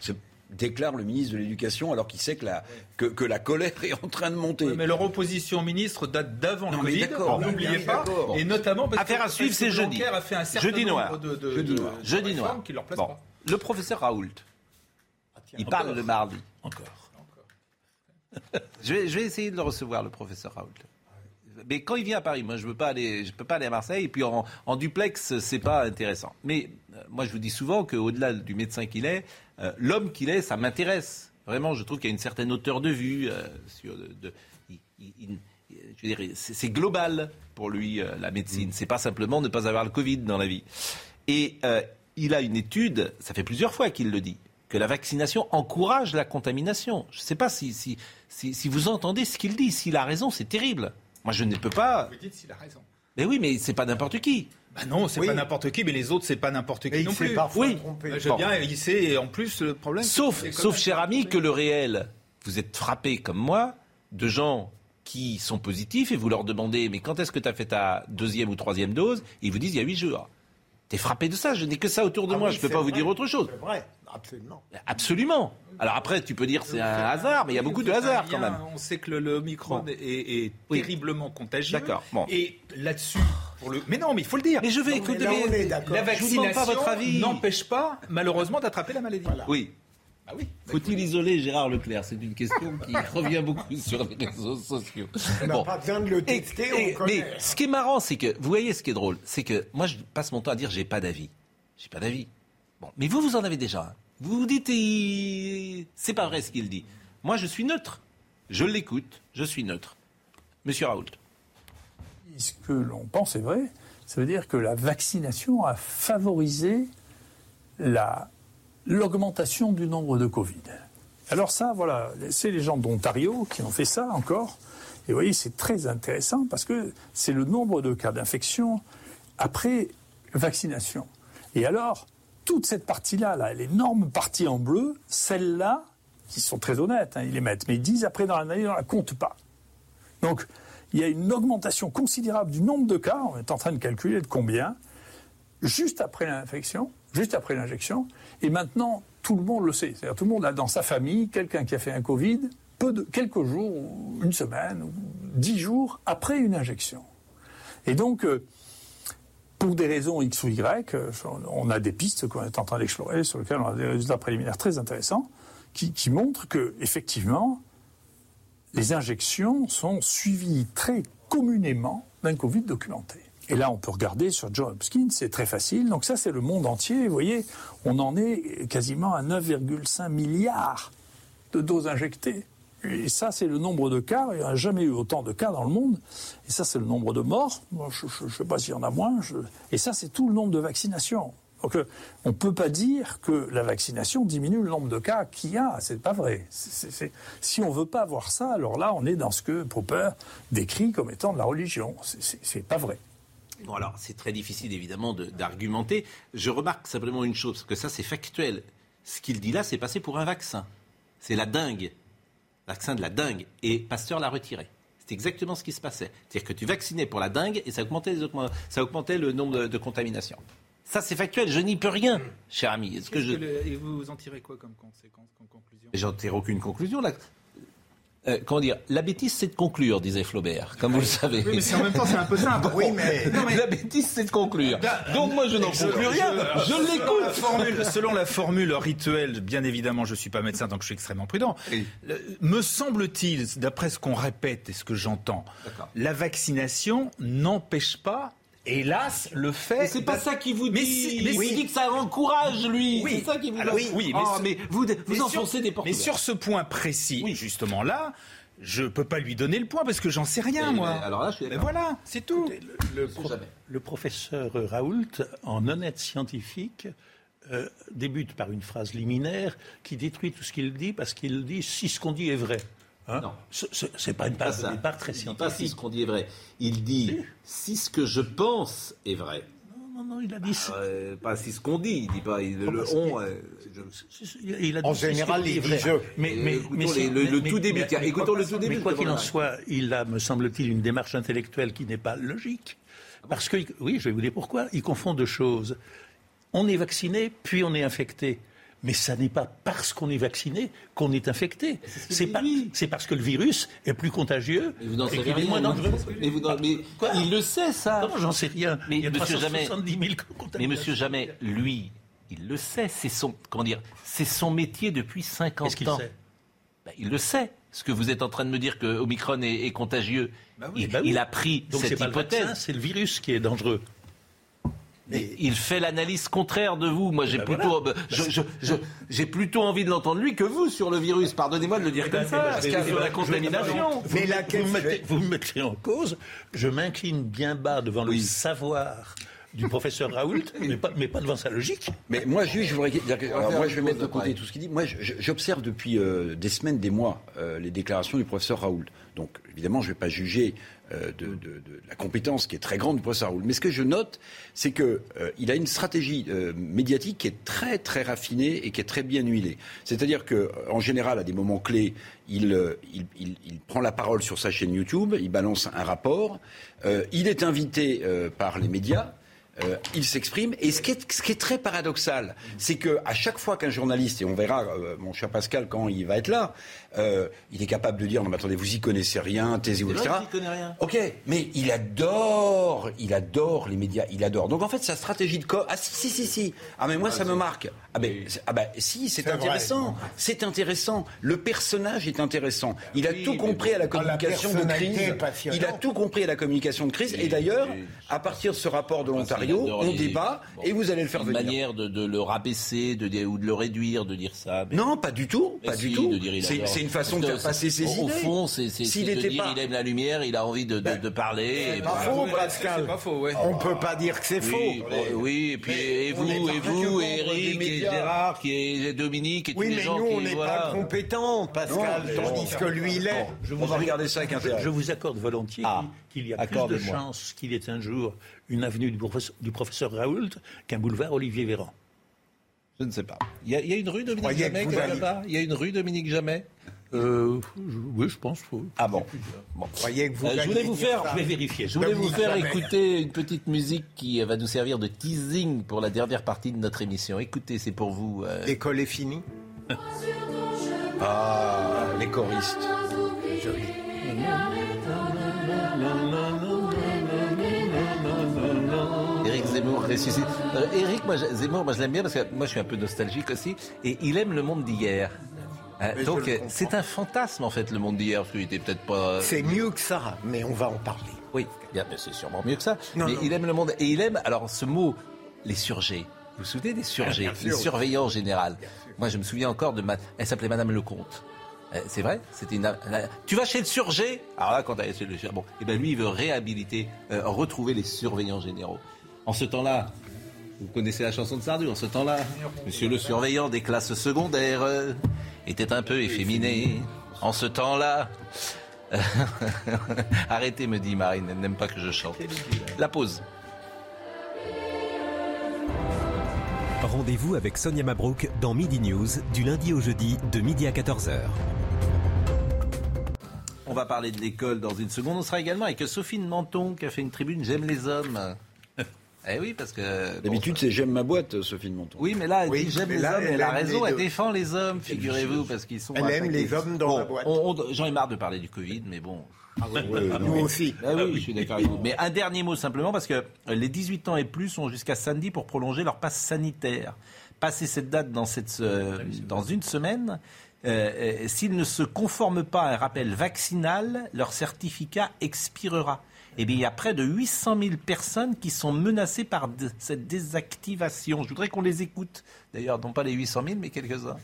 c'est- déclare le ministre de l'Éducation alors qu'il sait que la, que, que la colère est en train de monter. Oui, mais leur opposition au ministre date d'avant le Non, mais Covid. d'accord, N'oubliez pas. d'accord. Et notamment parce Affaire que, à suivre, c'est jeudi. A fait un certain Jeudi noir. de, de, Jeudi de- noir. de Jeudi noir. qui leur plaisent Bon. pas. Le professeur Raoult. Il encore. parle le mardi. Encore. Je vais, je vais essayer de le recevoir, le professeur Raoult. Mais quand il vient à Paris, moi je veux pas aller, je peux pas aller à Marseille. Et puis en, en duplex, c'est pas intéressant. Mais moi je vous dis souvent qu'au-delà du médecin qu'il est, euh, l'homme qu'il est, ça m'intéresse. Vraiment, je trouve qu'il y a une certaine hauteur de vue euh, sur. De, de- il- il- il- je veux dire, c'est global pour lui euh, la médecine. C'est pas simplement ne pas avoir le Covid dans la vie. Et euh, il a une étude, ça fait plusieurs fois qu'il le dit, que la vaccination encourage la contamination. Je ne sais pas si, si, si, si vous entendez ce qu'il dit. S'il a raison, c'est terrible. Moi, je ne peux pas. Vous dites s'il a raison. Mais oui, mais c'est pas n'importe qui. Bah non, c'est Oui. pas n'importe qui, mais les autres, c'est pas n'importe qui Et il non s'est plus. parfois oui, trompé. Bah, je bien, il sait, et en plus, le problème. Sauf, sauf cher ami, que le réel, vous êtes frappé comme moi de gens qui sont positifs et vous leur demandez mais quand est-ce que tu as fait ta deuxième ou troisième dose? Ils vous disent il y a huit jours. T'es frappé de ça, je n'ai que ça autour de Ah moi, oui, je peux c'est pas vous dire autre chose. C'est vrai, absolument. Absolument. Alors après, tu peux dire c'est un hasard, mais il y a beaucoup de hasard quand même. On sait que le, le Omicron Bon. est, est Oui. terriblement contagieux. D'accord, bon. Et là-dessus, pour le... mais non, mais il faut le dire. Mais je vais écouter. là, on mais- est d'accord. La vaccination n'empêche pas, malheureusement, d'attraper la maladie. Oui. Ah oui. Faut-il isoler Gérard Leclerc? C'est une question qui revient beaucoup sur les réseaux sociaux. On n'a pas besoin de le tester, et- on mais ce qui est marrant, c'est que, vous voyez ce qui est drôle, c'est que moi je passe mon temps à dire j'ai pas d'avis. J'ai pas d'avis. Bon, mais vous, vous en avez déjà un. Vous vous dites, c'est pas vrai ce qu'il dit. Moi je suis neutre. Je l'écoute, je suis neutre. Monsieur Raoult. Ce que l'on pense est vrai, ça veut dire que la vaccination a favorisé la- l'augmentation du nombre de Covid. Alors ça, voilà, c'est les gens d'Ontario qui ont fait ça encore. Et vous voyez, c'est très intéressant parce que c'est le nombre de cas d'infection après vaccination. Et alors, toute cette partie-là, là, l'énorme partie en bleu, celle-là, qui sont très honnêtes, hein, ils les mettent, mais ils disent après dans l'année, on ne la compte pas. Donc, il y a une augmentation considérable du nombre de cas, on est en train de calculer de combien, juste après l'infection, juste après l'injection, et maintenant, tout le monde le sait. C'est-à-dire, tout le monde a dans sa famille quelqu'un qui a fait un Covid, peu de, quelques jours, ou une semaine, dix jours après une injection. Et donc, euh, pour des raisons X ou Y, euh, on a des pistes qu'on est en train d'explorer, sur lesquelles on a des résultats préliminaires très intéressants, qui, montrent que, effectivement, les injections sont suivies très communément d'un Covid documenté. Et là, on peut regarder sur John Hopkins, c'est très facile. Donc ça, c'est le monde entier. Vous voyez, on en est quasiment à 9,5 milliards de doses injectées. Et ça, c'est le nombre de cas. Il n'y a jamais eu autant de cas dans le monde. Et ça, c'est le nombre de morts. Je ne sais pas s'il y en a moins. Et ça, c'est tout le nombre de vaccinations. Donc, euh, on ne peut pas dire que la vaccination diminue le nombre de cas qu'il y a. C'est pas vrai. Si on ne veut pas voir ça, alors là, on est dans ce que Popper décrit comme étant de la religion. C'est- pas vrai. Bon, alors, c'est très difficile, évidemment, de- d'argumenter. Je remarque simplement une chose, parce que ça, c'est factuel. Ce qu'il dit là, c'est passé pour un vaccin. C'est la dingue. Vaccin de la dingue. Et Pasteur l'a retiré. C'est exactement ce qui se passait. C'est-à-dire que tu vaccinais pour la dingue et ça augmentait, les augmen- ça augmentait le nombre de, de contaminations. Ça, c'est factuel. Je n'y peux rien, cher ami. Est-ce que Qu'est-ce je... que le- Et vous en tirez quoi comme conséquence, comme conclusion? J'en tire aucune conclusion là. Euh, comment dire La bêtise, c'est de conclure, disait Flaubert, comme vous le savez. Oui, mais en même temps, c'est un peu simple. Oui, mais... La bêtise, c'est de conclure. Donc moi, je n'en conclus rien. Je Selon l'écoute. formule- Selon la formule rituelle, bien évidemment, je ne suis pas médecin, donc je suis extrêmement prudent. Me semble-t-il, d'après ce qu'on répète et ce que j'entends, la vaccination n'empêche pas, hélas, le fait. Mais c'est pas ça qu'il vous dit. Mais si- mais dit que ça encourage, lui. Oui. C'est ça qu'il vous Alors, dit. oui, Oh, ce- mais vous, vous mais sur- enfoncez des portes Mais sur ce point précis, justement là, je peux pas lui donner le point parce que j'en sais rien, moi. mais alors là, je suis Mais voilà, c'est tout. Le, pro- le professeur Raoult, en honnête scientifique, euh, débute par une phrase liminaire qui détruit tout ce qu'il dit parce qu'il dit si ce qu'on dit est vrai. Hein Non. Ce- C'est pas une Pas base de ça. départ très Il dit pas si scientifique. ce qu'on dit est vrai. Il dit si ce que je pense est vrai. Non, non, il a dit ça. Euh, pas si ce qu'on dit. Il dit pas il- le on. euh, je- Il a dit En général, il dit vrai. je. Mais, Euh, le- le mais- tout début, mais- tiens, mais écoutons quoi- le tout début quoi qu'il en soit, il a, me semble-t-il, une démarche intellectuelle qui n'est pas logique. Parce que, oui, je vais vous dire pourquoi. Il confond deux choses. On est vacciné, puis on est infecté. Mais ça n'est pas parce qu'on est vacciné qu'on est infecté. C'est parce que le virus est plus contagieux Mais vous n'en et savez qu'il est rien. moins vous- dangereux. Mais, vous n'en- mais il le sait, ça. Non, j'en sais rien. Mais il y a monsieur Jamais, 370 000 mais monsieur Jamais, lui, il le sait. C'est son, comment dire, c'est son métier depuis 50 Qu'est-ce qu'il ans. sait? Ben, il le sait. Ce que vous êtes en train de me dire que Omicron est, est contagieux. il, Bah oui. il a pris Donc cette hypothèse. c'est le virus qui est dangereux. Mais il fait l'analyse contraire de vous. Moi, j'ai Ben plutôt, voilà. je- je- je- j'ai plutôt envie de l'entendre lui que vous sur le virus. Pardonnez-moi de le dire comme ça. Parce qu'il y a sur la contamination. Vous, vous me mettez, vous me mettez en cause. Je m'incline bien bas devant le savoir du professeur Raoult, mais pas, mais pas devant sa logique. Mais moi, juste, je voudrais dire que- alors, moi, je vais mettre de côté tout ce qu'il dit. Moi, j'observe depuis euh, des semaines, des mois, euh, les déclarations du professeur Raoult. Donc, évidemment, je ne vais pas juger euh, de, de- de la compétence qui est très grande du professeur Raoult. Mais ce que je note, c'est que euh, a une stratégie euh, médiatique qui est très, très raffinée et qui est très bien huilée. C'est-à-dire que, euh, en général, à des moments clés, il, euh, il, il- il prend la parole sur sa chaîne YouTube, il balance un rapport, euh, il est invité euh, par les médias. Euh, il s'exprime. Et ce qui, est, ce qui est très paradoxal, c'est que à chaque fois qu'un journaliste, et on verra, euh, mon cher Pascal, quand il va être là, euh, il est capable de dire non mais attendez, vous y connaissez rien, taisez-vous, etc. qu'il connaît rien. Ok, mais il adore, il adore les médias, il adore. Donc en fait, sa stratégie de com, ah si si si si, ah mais moi ça me marque. Ah ben ah ben si, c'est intéressant, c'est intéressant. Le personnage est intéressant. Il a Oui, tout compris à la Ah, la communication de crise. Il a tout compris à la communication de crise. Et d'ailleurs, à partir de ce rapport de l'Ontario, adore on les- débat et vous allez le faire une venir. manière de, de le rabaisser de, ou de le réduire, de dire ça. mais- Non, pas du tout, Mais pas du si, tout. il c'est une façon de faire passer ses au, Au idées. fond, c'est c'est- S'il c'est de était dire pas- il aime la lumière, il a envie de, de, de parler. C'est et pas voilà. faux, Pascal. C'est pas faux, ouais. On peut pas dire que c'est faux. Oui, bon, oui, et puis et vous, et vous, et Eric, et. Gérard, qui est Dominique, et tous Oui, les mais gens nous, qui on n'est voilà. pas compétents, Pascal, Non, tandis bon. que lui, il est. Je On va regarder ça avec intérêt. Je vous accorde volontiers Ah, qu'il y a plus de chances qu'il y ait un jour une avenue du professeur, Raoult qu'un boulevard Olivier Véran. Je ne sais pas. Il y a, il y a une rue Dominique Jamais part? Il y a une rue Dominique Jamais? Euh, je- oui, je pense. oui. Ah bon. bon. Croyez que vous Euh, je voulais vous faire, ça. Je vais vérifier. je voulais vous faire écouter une petite musique qui va nous servir de teasing pour la dernière partie de notre émission. Écoutez, c'est pour vous. euh, L'école est finie. Ah, les choristes. Éric Zemmour ressuscite. Euh, Éric, moi, Zemmour, moi je l'aime bien parce que moi je suis un peu nostalgique aussi. Et il aime le monde d'hier. Euh, Mais donc euh, c'est un fantasme en fait le monde d'hier parce qu'il était peut-être pas. C'est mieux que ça, mais on va en parler. Oui, bien, mais c'est sûrement mieux que ça. Non, mais non. il aime le monde et il aime alors ce mot les surgés. Vous vous souvenez des surgés, sûr. les surveillants en général. Moi je me souviens encore de ma... elle s'appelait Madame Lecomte. Euh, C'est vrai? C'était une... Tu vas chez le surgé? Alors là, quand elle est chez le surgé, bon, et ben lui, il veut réhabiliter, euh, retrouver les surveillants généraux. En ce temps-là, vous connaissez la chanson de Sardou, en ce temps-là, Monsieur le surveillant des classes secondaires euh, était un peu efféminé. En ce temps-là... Arrêtez, me dit Marine, elle n'aime pas que je chante. La pause. Rendez-vous avec Sonia Mabrouk dans Midi News du lundi au jeudi de midi à 14h. On va parler de l'école dans une seconde. On sera également avec Sophie de Menton qui a fait une tribune J'aime les hommes. Eh oui, parce que. D'habitude, c'est j'aime ma boîte, Sophie de Monton. Oui, mais là, elle Oui, dit j'aime les là, hommes, elle elle a raison, elle défend les hommes, figurez-vous, parce qu'ils sont. Elle aime attaqués. les hommes dans Bon, la boîte. J'en ai marre de parler du Covid, mais bon. Nous aussi. Ah oui, je suis d'accord avec vous. Mais un dernier mot simplement, parce que les 18 ans et plus ont jusqu'à samedi pour prolonger leur passe sanitaire. Passer cette date dans, cette, euh, dans une semaine, euh, euh, s'ils ne se conforment pas à un rappel vaccinal, leur certificat expirera. Eh bien, il y a près de 800 000 personnes qui sont menacées par cette désactivation. Je voudrais qu'on les écoute. D'ailleurs, non pas les 800 000, mais quelques-uns.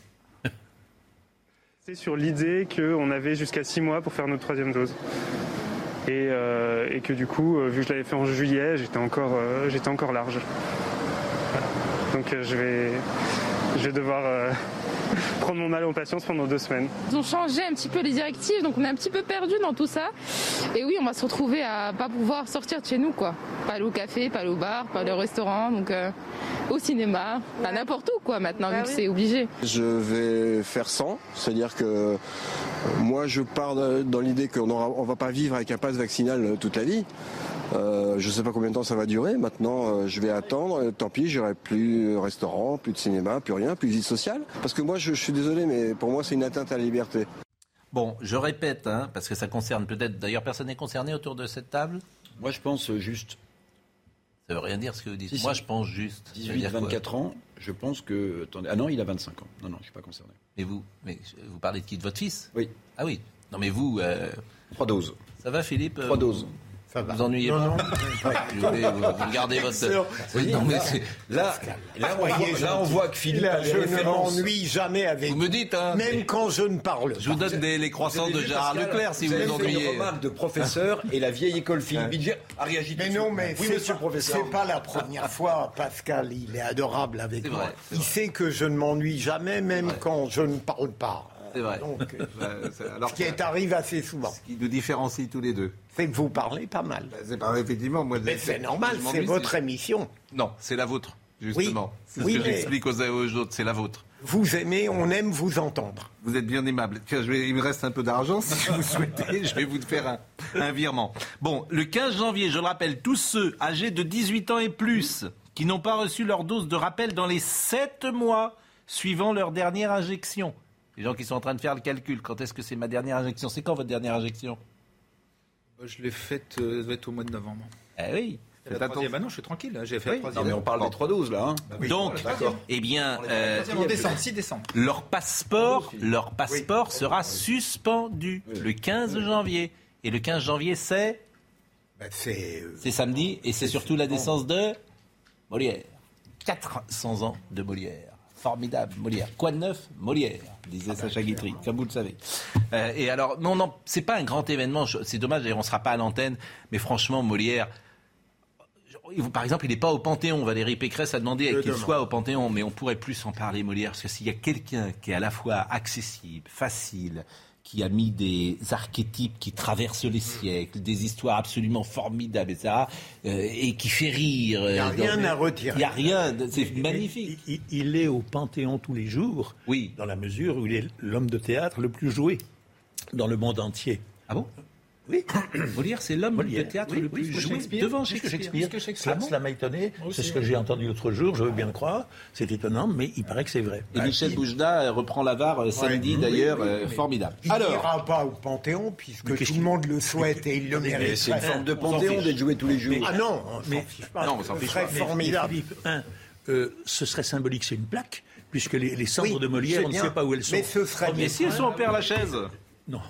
C'est sur l'idée qu'on avait jusqu'à six mois pour faire notre troisième dose. Et, euh, que du coup, euh, vu que je l'avais fait en juillet, j'étais encore, euh, j'étais encore large. Donc je, vais, je vais devoir euh, prendre mon mal en patience pendant deux semaines. Ils ont changé un petit peu les directives, donc on est un petit peu perdu dans tout ça. Et oui, on va se retrouver à pas pouvoir sortir de chez nous, quoi. Pas aller au café, pas aller au bar, pas aller au restaurant, donc euh, au cinéma, n'importe où, quoi, maintenant, vu que c'est obligé. Je vais faire 100, c'est-à-dire que euh, moi je pars dans l'idée qu'on ne va pas vivre avec un pass vaccinal toute la vie. Euh, je ne sais pas combien de temps ça va durer. Maintenant, euh, je vais attendre. Euh, Tant pis, j'aurai plus de restaurant, plus de cinéma, plus rien, plus de vie sociale. Parce que moi, je, je suis désolé, mais pour moi, c'est une atteinte à la liberté. Bon, je répète, hein, parce que ça concerne peut-être. D'ailleurs, personne n'est concerné autour de cette table Moi, je pense juste. Ça veut rien dire ce que vous dites. Si, Moi, si. je pense juste. Ça veut 18, dire quoi 24 ans, je pense que. Attendez, ah non, il a 25 ans. Non, non, je ne suis pas concerné. Et vous mais Vous parlez de qui? De votre fils? Oui. Ah oui. Non, mais vous. euh, Trois doses. Ça va, Philippe Trois Euh, doses. Ça va. Vous ennuyez Non, pas non. Vous, vous regardez votre. Oui, non, mais c'est- Là, là, on voit, là, on voit que Philippe Là, je ne m'ennuie jamais avec Vous me dites, hein Même quand je ne parle Je vous donne des- les croissants de Gérard Pascal, Leclerc si vous vous fait ennuyez. une remarque de professeur et la vieille école Philippe Bilger a réagi. tout Mais de non, suite. mais oui, monsieur pas- le professeur. C'est pas la première fois, Pascal. Il est adorable avec moi. il sait que je ne m'ennuie jamais, même quand je ne parle pas. C'est vrai. Donc, euh, alors ce qui est arrive assez souvent. Ce qui nous différencie tous les deux. C'est que vous parlez pas mal. C'est pas effectivement moi. Mais c'est normal, c'est votre émission. Non, c'est la vôtre justement. C'est ce Oui, que mais- j'explique aux, aux autres, c'est la vôtre. Vous aimez, on aime vous entendre. Vous êtes bien aimable. Tiens, je vais- il me reste un peu d'argent. Si vous souhaitez, je vais vous faire un, un virement. Bon, le 15 janvier, je le rappelle, tous ceux âgés de 18 ans et plus qui n'ont pas reçu leur dose de rappel dans les 7 mois suivant leur dernière injection. Les gens qui sont en train de faire le calcul, quand est-ce que c'est ma dernière injection? C'est quand votre dernière injection? Bah, Je l'ai faite, euh, au mois de novembre. Eh oui. La troisième, bah non, je suis tranquille, j'ai fait Oui. la troisième. Non, mais on parle des trois doses, là. hein. Donc, eh bien, euh, en décembre, 6 décembre. leur passeport, leur passeport sera suspendu le 15 janvier. Et le 15 janvier, c'est c'est euh, C'est samedi et c'est surtout la naissance de Molière. 400 ans de Molière. Formidable, Molière. Quoi de neuf? Molière, disait Sacha Guitry, comme vous le savez. Euh, et alors, non, non, c'est pas un grand événement, c'est dommage, d'ailleurs, on sera pas à l'antenne, mais franchement, Molière, par exemple, il n'est pas au Panthéon. Valérie Pécresse a demandé qu'il soit au Panthéon, mais on pourrait plus en parler, Molière, parce que s'il y a quelqu'un qui est à la fois accessible, facile, qui a mis des archétypes qui traversent les siècles, des histoires absolument formidables, etc., euh, et qui fait rire. Il n'y a euh, rien dans- à retirer. Il n'y a rien, c'est magnifique. Il, il est au Panthéon tous les jours, oui. dans la mesure où il est l'homme de théâtre le plus joué dans le monde entier. Ah bon? Oui. Molière, c'est l'homme de théâtre Oui, le plus joué Shakespeare. devant Shakespeare. Shakespeare. Que Shakespeare. Cela, cela m'a étonné. C'est ce que j'ai entendu l'autre jour, je veux bien le croire. C'est étonnant, mais il paraît que c'est vrai. Et Michel Boujda euh, reprend la VAR euh, samedi, Oui, d'ailleurs, oui, oui, euh, formidable. Il Alors, n'ira pas au Panthéon puisque tout le monde le souhaite et il le mérite. c'est une forme de panthéon d'être joué tous les jours. Ah non, on Mais- s'en fiche pas. Non, on s'en Ce fiche serait Mais- formidable. euh, ce serait symbolique, c'est une plaque, puisque les, les cendres Oui, de Molière, c'est on ne sait pas où elles sont. Mais ce serait Premier mais si elles sont en Père Lachaise Non,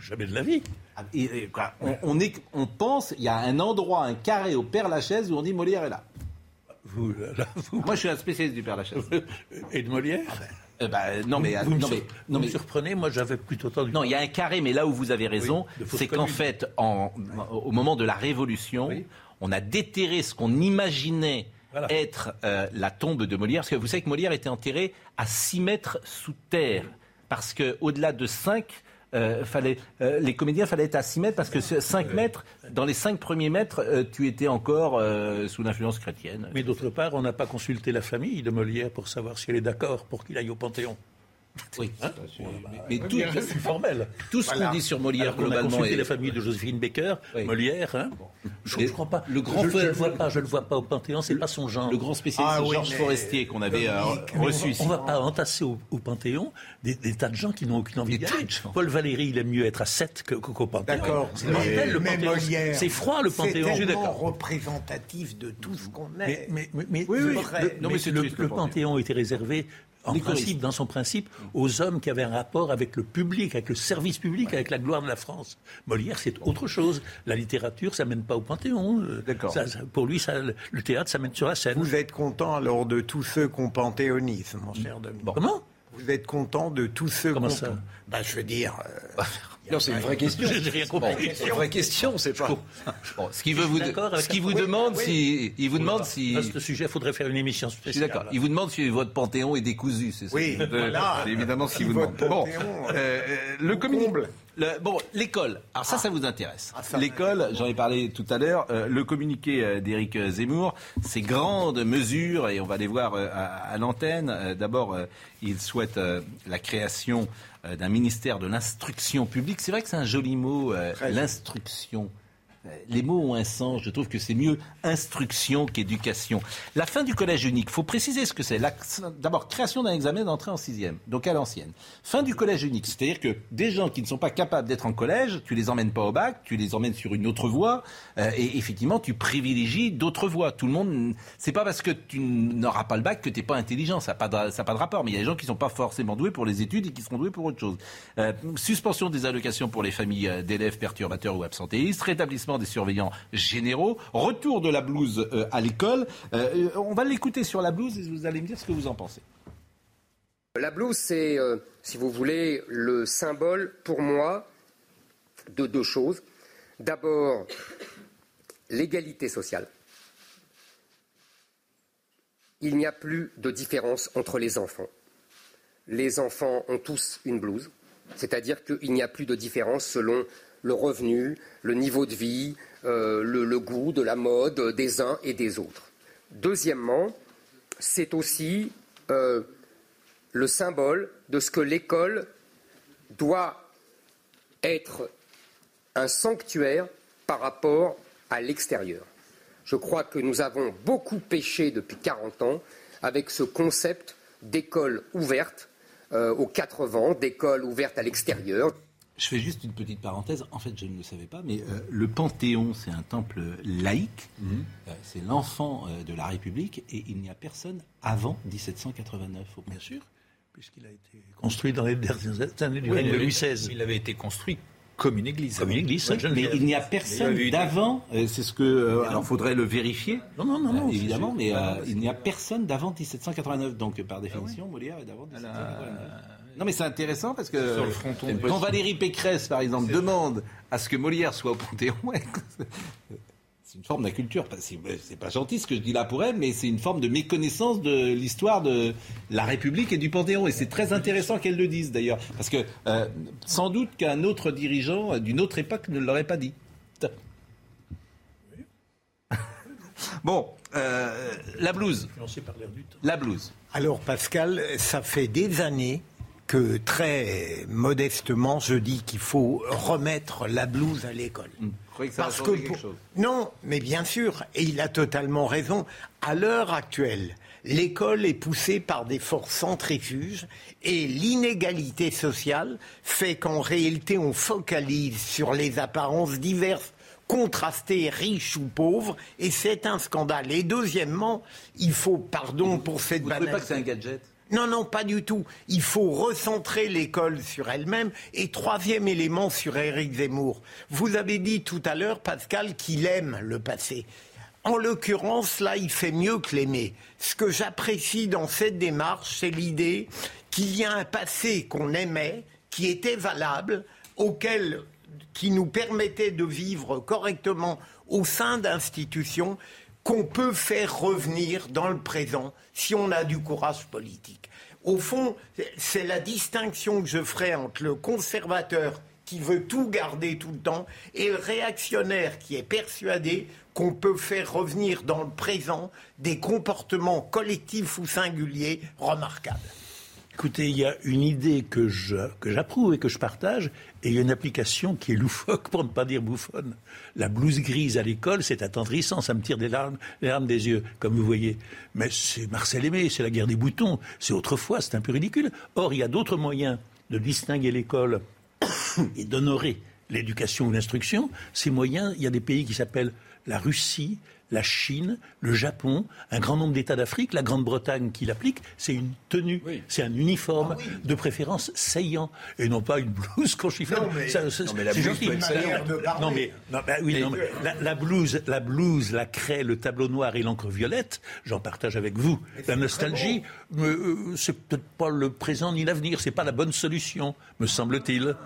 jamais de la vie. Ah, et- et quoi, on, on est, on pense, il y a un endroit, un carré au Père Lachaise où on dit Molière est là. Vous, là, vous- Moi, je suis un spécialiste du Père Lachaise. et de Molière Euh, bah, non, mais, vous, me non, sur- mais, vous non, me mais- surprenez, moi j'avais plutôt entendu. non, il y a un carré, mais là où vous avez raison, Oui, c'est qu'en fait, en- au moment de la Révolution, Oui. on a déterré ce qu'on imaginait Voilà. être euh, la tombe de Molière, parce que vous savez que Molière était enterré à 6 mètres sous terre, parce que au-delà de 5, fallait, euh, les comédiens fallait être à 6 mètres, parce que 5 mètres, dans les 5 premiers mètres, euh, tu étais encore euh, sous l'influence chrétienne. Mais d'autre part, on n'a pas consulté la famille de Molière pour savoir si elle est d'accord pour qu'il aille au Panthéon. Oui. Hein mais tout, c'est formel. tout ce qu'on dit sur Molière, Alors qu'on a globalement, consulté est- la famille de Joséphine Baker, Oui. Molière. Hein je ne crois pas. le grand je, fait- le vois pas. Je le vois pas au Panthéon. C'est pas son genre. le grand spécialiste Ah oui, Georges mais- Forestier qu'on avait euh, reçu ici. On va pas entasser au, au Panthéon des, des tas de gens qui n'ont aucune envie de gens. Paul Valéry, il aime mieux être à 7 que- qu'au Panthéon. D'accord. C'est mortel, le Mais Panthéon. C'est froid, le Panthéon. C'est Je suis tellement représentatif de tout ce qu'on est. Mais, mais, mais, mais Oui, le, mais mais. Panthéon était réservé, en Les principe, choristes. dans son principe, aux hommes qui avaient un rapport avec le public, avec le service public, avec la gloire de la France. Molière, c'est autre chose. La littérature, ça mène pas au Panthéon. D'accord. pour lui, ça, le théâtre, ça mène sur la scène. Vous êtes content alors de tous ceux qu'on panthéonise, mon cher Dominique Comment? Vous êtes content de tous ceux Comment ça? bah, Je veux dire, euh, Non, c'est une vraie question. J'ai rien compris. C'est une vraie question, c'est pas. Bon, ce qui veut vous, ce qui vous demande, oui. si, il vous demande si. Ce sujet, il faudrait faire une émission Je spéciale. suis d'accord. Il vous demande si votre panthéon est décousu, c'est ça Oui, Euh, voilà. C'est évidemment ce qu'il Si vous demande. Bon, panthéon, euh, euh, le comble. le- bon, l'école. Alors ça, ça vous intéresse. Ah, ça L'école, j'en ai parlé tout à l'heure. euh, le communiqué euh, d'Éric Zemmour, ces grandes mesures, et on va les voir euh, à, à l'antenne. Euh, D'abord, euh, il souhaite euh, la création euh, d'un ministère de l'instruction publique. C'est vrai que c'est un joli mot, euh, l'instruction. Euh, Les mots ont un sens. Je trouve que c'est mieux instruction qu'éducation. La fin du collège unique, faut préciser ce que c'est. D'abord, création d'un examen d'entrée en sixième, donc à l'ancienne. Fin du collège unique, c'est-à-dire que des gens qui ne sont pas capables d'être en collège, tu les emmènes pas au bac, tu les emmènes sur une autre voie, euh, et effectivement, tu privilégies d'autres voies. Tout le monde, c'est pas parce que tu n'auras pas le bac que tu n'es pas intelligent. Ça n'a pas, pas de rapport. Mais il y a des gens qui sont pas forcément doués pour les études et qui seront doués pour autre chose. Euh, suspension des allocations pour les familles d'élèves perturbateurs ou absentéistes, rétablissement des surveillants généraux, retour de la blouse euh, à l'école. Euh, on va l'écouter sur la blouse et vous allez me dire ce que vous en pensez. La blouse, c'est, euh, si vous voulez, le symbole pour moi de deux choses. D'abord, l'égalité sociale. Il n'y a plus de différence entre les enfants. Les enfants ont tous une blouse, c'est-à-dire qu'il n'y a plus de différence selon le revenu, le niveau de vie, euh, le, goût de la mode des uns et des autres. Deuxièmement, c'est aussi euh, le symbole de ce que l'école doit être un sanctuaire par rapport à l'extérieur. Je crois que nous avons beaucoup péché depuis 40 ans avec ce concept d'école ouverte euh, aux quatre vents, d'école ouverte à l'extérieur. Je fais juste une petite parenthèse. En fait, je ne le savais pas, mais euh, le Panthéon, c'est un temple laïque. Euh, c'est l'enfant euh, de la République et il n'y a personne avant 1789. Bien sûr, puisqu'il a été construit dans les dernières années du Oui, règne de Louis XVI. Il avait été construit comme une église. Comme une église, Ouais, mais il n'y a personne d'avant. c'est ce que. euh, alors, faudrait le vérifier. Non, non, non, non, évidemment, mais euh, Ah, il n'y a personne d'avant 1789. Donc, par définition, Molière est d'avant 1789. Non, mais c'est intéressant parce que Sur le fronton de quand. Valérie Pécresse, par exemple, demande à ce que Molière soit au Panthéon, c'est une forme d'inculture. Pas- C'est pas gentil ce que je dis là pour elle, mais c'est une forme de méconnaissance de l'histoire de la République et du Panthéon. Et c'est très intéressant qu'elle le dise d'ailleurs, parce que euh, sans doute qu'un autre dirigeant d'une autre époque ne l'aurait pas dit. Bon, euh, la blouse. La blouse. Alors Pascal, ça fait des années que très modestement je dis qu'il faut remettre la blouse à l'école. croyez que ça va Parce changer que quelque pour- chose? Non, mais bien sûr, et il a totalement raison. À l'heure actuelle, l'école est poussée par des forces centrifuges et l'inégalité sociale fait qu'en réalité on focalise sur les apparences diverses contrastées, riches ou pauvres, et c'est un scandale. Et deuxièmement, il faut, pardon pour cette Vous ne trouvez pas banalité- que c'est un gadget? Non, non, pas du tout. Il faut recentrer l'école sur elle-même. Et troisième élément sur Éric Zemmour. Vous avez dit tout à l'heure, Pascal, qu'il aime le passé. En l'occurrence, là, il fait mieux que l'aimer. Ce que j'apprécie dans cette démarche, c'est l'idée qu'il y a un passé qu'on aimait, qui était valable, auquel, qui nous permettait de vivre correctement au sein d'institutions qu'on peut faire revenir dans le présent si on a du courage politique. Au fond, c'est la distinction que je ferai entre le conservateur qui veut tout garder tout le temps et le réactionnaire qui est persuadé qu'on peut faire revenir dans le présent des comportements collectifs ou singuliers remarquables. Écoutez, il y a une idée que j'approuve et que je partage, et il y a une application qui est loufoque, pour ne pas dire bouffonne. La blouse grise à l'école, c'est attendrissant, ça me tire des larmes, les larmes des yeux, comme vous voyez. Mais c'est Marcel Aimé, c'est la guerre des boutons, c'est autrefois, c'est un peu ridicule. Or, il y a d'autres moyens de distinguer l'école et d'honorer l'éducation ou l'instruction. Ces moyens, il y a des pays qui s'appellent la Russie, la Chine, le Japon, un grand nombre d'États d'Afrique, la Grande-Bretagne qui l'applique, c'est une tenue, c'est un uniforme, de préférence saillant, et non pas une blouse qu'on chiffonne. Non, mais- Ça, ça, non, mais la blouse gentil. peut être saillante. Non, Non, mais, non, bah oui, non, mais la, la blouse, la blouse, la craie, le tableau noir et l'encre violette, j'en partage avec vous. La nostalgie, mais, euh, c'est peut-être pas le présent ni l'avenir, c'est pas la bonne solution, me semble-t-il.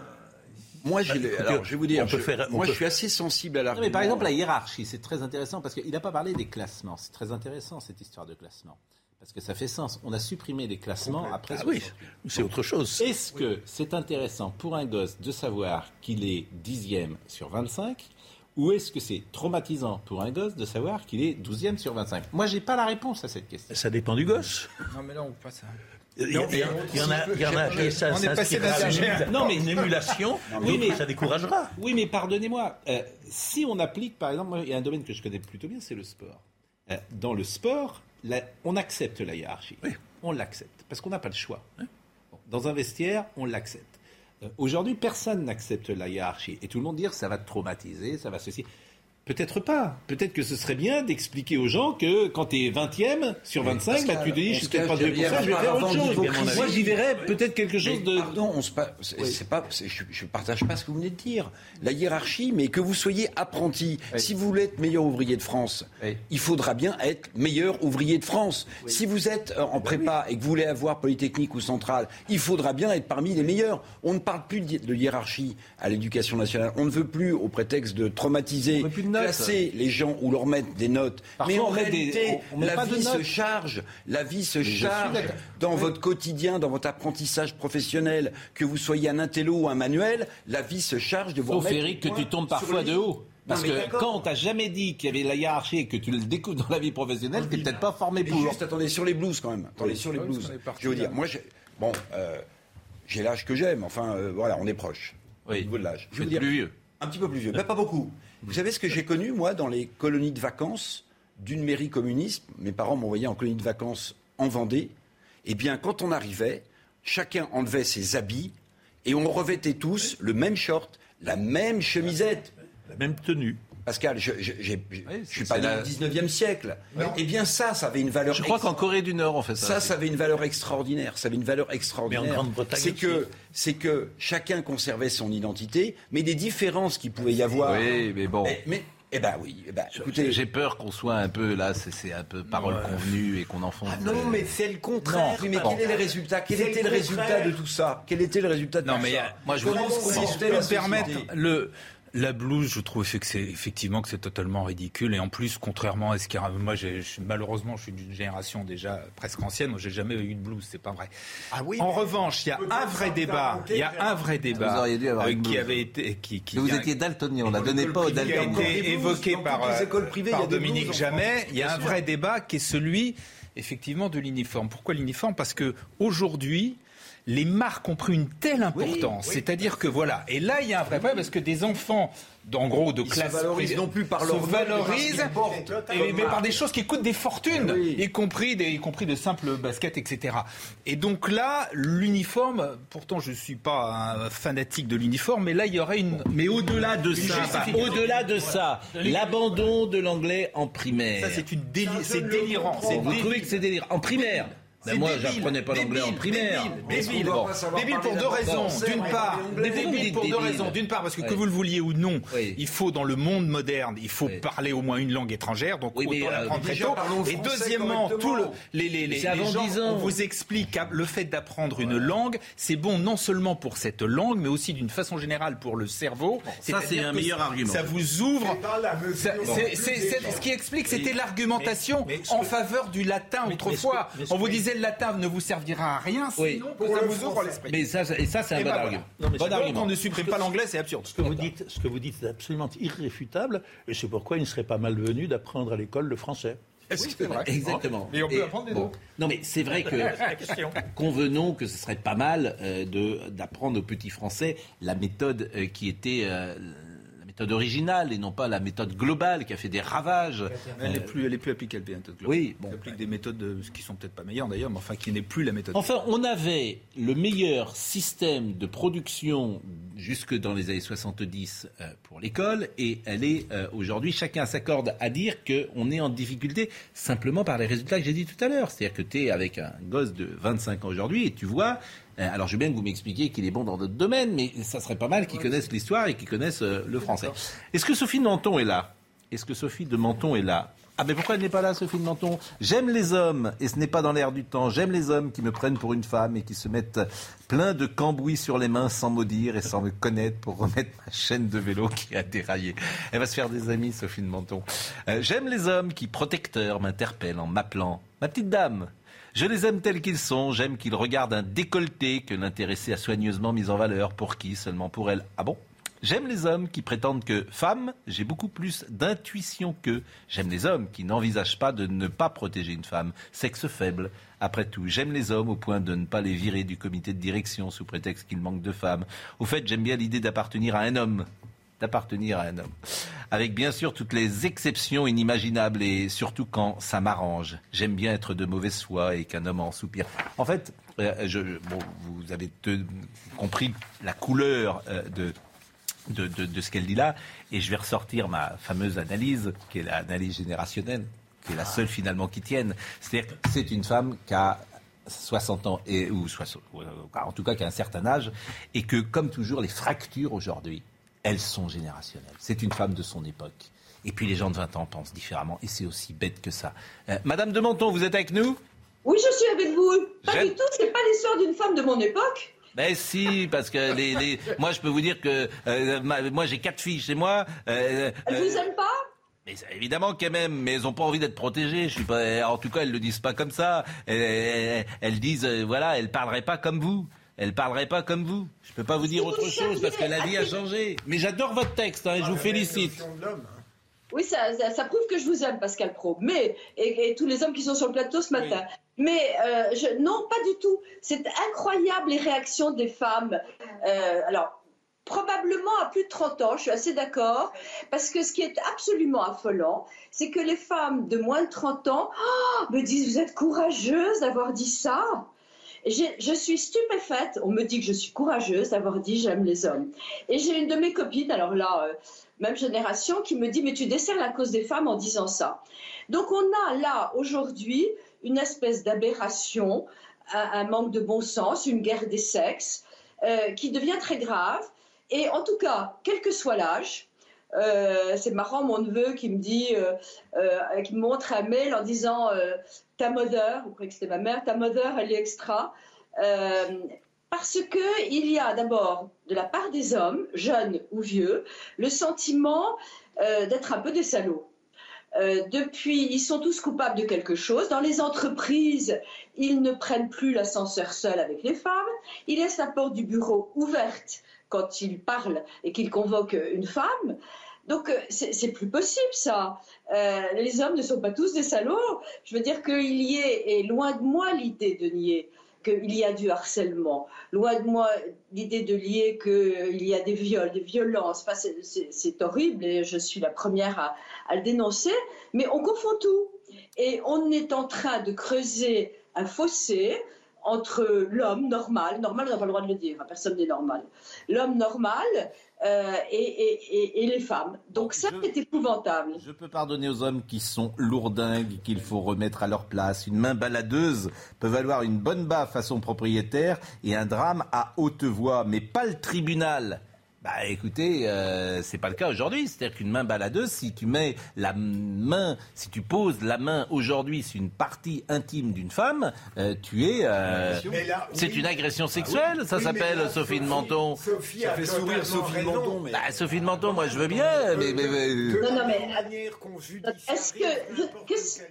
Moi, Bah, alors, je vais vous dire, je- faire- moi, peut- je suis assez sensible à l'argument. mais par exemple, la hiérarchie, c'est très intéressant parce qu'il n'a pas parlé des classements. C'est très intéressant cette histoire de classement. Parce que ça fait sens. On a supprimé les classements après. Ah oui, 68. c'est autre chose. Est-ce que c'est intéressant pour un gosse de savoir qu'il est dixième sur 25 ou est-ce que c'est traumatisant pour un gosse de savoir qu'il est douzième sur 25 Moi, j'ai pas la réponse à cette question. Ça dépend du gosse. Non, mais là, on passe à. Il y, en a, il y en a et ça On est passé s'inscrira d'un sujet à- Non, mais une émulation, oui, mais ça découragera. Oui, mais pardonnez-moi. euh, si on applique, par exemple, moi, il y a un domaine que je connais plutôt bien, c'est le sport. Euh, dans le sport, la- on accepte la hiérarchie. On l'accepte parce qu'on n'a pas le choix. Bon, dans un vestiaire, on l'accepte. Euh, Aujourd'hui, personne n'accepte la hiérarchie. Et tout le monde dit ça va te traumatiser, ça va ceci. Peut-être pas. Peut-être que ce serait bien d'expliquer aux gens que quand tu es 20e sur 25, bah, tu te dis je suis peut-être pas 2%, je vais faire autre chose. Moi, j'y verrais peut-être quelque chose de. Pardon, on se pa- c'est pas, c'est- je, je partage pas ce que vous venez de dire. La hiérarchie, mais que vous soyez apprenti. Si vous voulez être meilleur ouvrier de France, il faudra bien être meilleur ouvrier de France. Si vous êtes euh, en prépa et que vous voulez avoir Polytechnique ou Centrale, il faudra bien être parmi les meilleurs. On ne parle plus de de hiérarchie à l'éducation nationale. On ne veut plus, au prétexte de traumatiser, classer les gens ou leur mettre des notes. Parfois, mais en des- réalité, la vie se notes. charge. La vie se charge dans votre quotidien, dans votre apprentissage professionnel, que vous soyez un intello ou un manuel, la vie se charge de vous Sauf remettre Eric que tu tombes parfois de haut. Parce Non, que quand on t'a jamais dit qu'il y avait la hiérarchie et que tu le découvres dans la vie professionnelle, t'es peut-être pas formé pour. juste, attendez, sur les blues quand même. Attendez, Oui. sur les Oui, blues. Je veux dire, moi, bon, euh, j'ai l'âge que j'aime. Enfin, euh, voilà, on est proche. Au niveau de l'âge. Vous êtes plus vieux. Un petit peu plus vieux, mais pas beaucoup. Vous savez ce que j'ai connu, moi, dans les colonies de vacances d'une mairie communiste? Mes parents m'envoyaient en colonie de vacances en Vendée. Eh bien, quand on arrivait, chacun enlevait ses habits et on revêtait tous le même short, la même chemisette. La même tenue. Pascal, je, je suis pas c'est né la- au 19e siècle. Eh bien, ça, ça avait une valeur. Je crois qu'en Corée du Nord, on fait ça. Ça, ça avait une valeur extraordinaire. Ça avait une valeur extraordinaire. Mais en Grande-Bretagne c'est que c'est que chacun conservait son identité, mais des différences qu'il pouvait y avoir. Oui, mais bon. Eh, mais eh ben oui. eh ben, écoutez, J'ai peur qu'on soit un peu là, c'est c'est un peu parole convenue et qu'on enfonce. Ah non, mais c'est le contraire. Non, mais bon. quel est le résultat? Quel C'est était le le résultat de tout ça? Quel était le résultat de Non, tout mais ça? euh, moi, je Comment vous permettre, le, la blouse, je trouve que c'est effectivement que c'est totalement ridicule. Et en plus, contrairement à ce qui moi, j'ai- malheureusement, je suis d'une génération déjà presque ancienne. Moi, j'ai jamais eu de blouse, c'est pas vrai. Ah oui, en revanche, il y a un vrai débat. Il y a un vrai débat Vous auriez dû avoir euh, une qui blouse. avait été, qui, qui Vous vient- étiez daltonien, on la donnait pas aux qui a daltoniens. été évoqué par, toutes les écoles privées, par il y a des Dominique Jamais. Il y a un vrai débat qui est celui, effectivement, de l'uniforme. Pourquoi l'uniforme? Parce que aujourd'hui. Les marques ont pris une telle importance, c'est-à-dire que voilà, et là il y a un vrai problème parce que des enfants, en gros, de Ils se classe valorisent privée, non plus par se leur nom, mais par ce valorisent et- mais par des choses qui coûtent des fortunes, Oui. y compris des, y compris de simples baskets, etc. Et donc là, l'uniforme, pourtant je suis pas un fanatique de l'uniforme, mais là il y aurait une, Mais au-delà de Une ça, au-delà de ça, l'abandon de l'anglais en primaire. ça c'est une déli- c'est délirant, c'est Vous délirant. trouvez que c'est délire En primaire C'est moi, débile, j'apprenais pas l'anglais en débile, primaire. Débile, débile. pour deux raisons. D'une part, débile pour deux raisons. D'une part, parce que que vous le vouliez ou non, Oui. il faut dans le monde moderne, il faut Oui. parler au moins une langue étrangère, donc Oui, mais, autant euh, l'apprendre très tôt. Et deuxièmement, tout le, les, les, gens, 10 ans. on vous explique que le fait d'apprendre une langue, c'est bon non seulement pour cette langue, mais aussi d'une façon générale pour le cerveau. ça, c'est un meilleur argument. Ça vous ouvre. C'est- ce qui explique, c'était l'argumentation mais- mais en faveur du latin mais- mais autrefois. mais On vous disait le latin ne vous servira à rien, Oui. sinon que ça vous ouvre l'esprit. Mais ça, c'est- et ça, c'est un Et bon voilà. argument. Non, bon argument. On ne supprime pas l'anglais, c'est absurde. Ce que vous dites, ce que vous dites est absolument irréfutable, et c'est pourquoi il ne serait pas malvenu d'apprendre à l'école le français. c'est vrai. Exactement. Mais on peut Et, apprendre les bon. Non, mais c'est vrai que convenons que ce serait pas mal euh, de d'apprendre aux petits Français la méthode euh, qui était euh, méthode originale et non pas la méthode globale qui a fait des ravages. Elle n'est Euh, plus, elle est plus applicable, la méthode globale. Oui, bon. Elle applique des méthodes euh, qui sont peut-être pas meilleures d'ailleurs, mais enfin qui n'est plus la méthode. Enfin, on avait le meilleur système de production jusque dans les années 70 euh, pour l'école et elle est aujourd'hui, chacun s'accorde à dire qu'on est en difficulté simplement par les résultats que j'ai dit tout à l'heure. C'est-à-dire que tu es avec un gosse de 25 ans aujourd'hui et tu vois, alors je veux bien que vous m'expliquiez qu'il est bon dans d'autres domaines, mais ça serait pas mal qu'il connaisse l'histoire et qu'il connaisse euh, le français. Est-ce que Sophie de Menton est là? Est-ce que Sophie de Menton est là? Ah mais pourquoi elle n'est pas là, Sophie de Menton? J'aime les hommes, et ce n'est pas dans l'air du temps, j'aime les hommes qui me prennent pour une femme et qui se mettent plein de cambouis sur les mains sans maudire et sans me connaître pour remettre ma chaîne de vélo qui a déraillé. Elle va se faire des amis, Sophie de Menton. Euh, j'aime les hommes qui, protecteurs, m'interpellent en m'appelant « Ma petite dame ». Je les aime tels qu'ils sont, j'aime qu'ils regardent un décolleté que l'intéressé a soigneusement mis en valeur. Pour qui Seulement pour elle. Ah bon? J'aime les hommes qui prétendent que, femme, j'ai beaucoup plus d'intuition qu'eux. J'aime les hommes qui n'envisagent pas de ne pas protéger une femme. Sexe faible. Après tout, j'aime les hommes au point de ne pas les virer du comité de direction sous prétexte qu'il manque de femmes. Au fait, j'aime bien l'idée d'appartenir à un homme d'appartenir à un homme. Avec bien sûr toutes les exceptions inimaginables et surtout quand ça m'arrange. J'aime bien être de mauvaise foi et qu'un homme en soupire. En fait, euh, vous avez compris la couleur euh, de, de, de- de ce qu'elle dit là, et je vais ressortir ma fameuse analyse, qui est l'analyse générationnelle, qui est la seule finalement qui tienne. C'est-à-dire que c'est une femme qui a 60 ans, et, ou 60, ou, euh, en tout cas qui a un certain âge, et que, comme toujours, les fractures aujourd'hui, elles sont générationnelles. C'est une femme de son époque. Et puis les gens de 20 ans pensent différemment, et c'est aussi bête que ça. Euh, Madame de Menton, vous êtes avec nous? Oui, je suis avec vous. Pas J'aime- du tout, c'est pas l'histoire d'une femme de mon époque. Ben si, parce que les, les- moi je peux vous dire que euh, ma- moi j'ai quatre filles chez moi. euh, Elle euh, vous aime pas? Mais évidemment qu'elles m'aiment, mais elles n'ont pas envie d'être protégées. Je suis pas, en tout cas, elles le disent pas comme ça. Elles, elles- elles disent, euh, voilà, elles parleraient pas comme vous. Elles parleraient pas comme vous. Je peux pas vous dire autre chose parce que la vie a changé. Mais j'adore votre texte, hein, et je vous félicite. Oui, ça, ça, ça prouve que je vous aime, Pascal Pro. Mais, et, et tous les hommes qui sont sur le plateau ce matin. Mais euh, non, pas du tout. C'est incroyable les réactions des femmes. Euh, alors, probablement à plus de 30 ans, je suis assez d'accord. Parce que ce qui est absolument affolant, c'est que les femmes de moins de 30 ans oh, me disent Vous êtes courageuse d'avoir dit ça je suis stupéfaite. On me dit que je suis courageuse d'avoir dit j'aime les hommes. Et j'ai une de mes copines, alors là, euh, même génération, qui me dit mais tu desserres la cause des femmes en disant ça. Donc on a là aujourd'hui une espèce d'aberration, un, manque de bon sens, une guerre des sexes euh, qui devient très grave. Et en tout cas, quel que soit l'âge, euh, c'est marrant, mon neveu qui me dit, euh, qui me montre un mail en disant ta mother, vous croyez que c'était ma mère, ta mother, elle est extra. Parce que il y a d'abord, de la part des hommes, jeunes ou vieux, le sentiment d'être un peu des salauds. Euh, depuis, ils sont tous coupables de quelque chose. Dans les entreprises, ils ne prennent plus l'ascenseur seul avec les femmes. Ils laissent la porte du bureau ouverte quand ils parlent et qu'ils convoquent une femme. Donc, euh, c'est plus possible, ça. Euh, les hommes ne sont pas tous des salauds. Je veux dire qu'il y ait, et loin de moi l'idée de nier qu'il y a du harcèlement. Loin de moi l'idée de lier qu'il y a des viols, des violences. C'est horrible et je suis la première à, à le dénoncer. Mais on confond tout. Et on est en train de creuser un fossé entre l'homme normal, normal on n'a pas le droit de le dire, hein, personne n'est normal, l'homme normal euh, et, et- les femmes. Donc ça, c'est épouvantable. Je peux pardonner aux hommes qui sont lourdingues, qu'il faut remettre à leur place. Une main baladeuse peut valoir une bonne baffe à son propriétaire et un drame à haute voix, mais pas le tribunal. Bah écoutez, euh, c'est pas le cas aujourd'hui. C'est-à-dire qu'une main baladeuse, si tu mets la main, si tu poses la main aujourd'hui sur une partie intime d'une femme, euh, tu es. euh, c'est oui. une agression sexuelle, Ah oui. ça Oui, s'appelle Sophie de Sophie- Menton. Sophie Ça a fait sourire Sophie de. Menton, mais- Bah, Sophie de Menton, moi je veux bien, mais. mais- mais- Non, non, mais est-ce que qu'est-ce-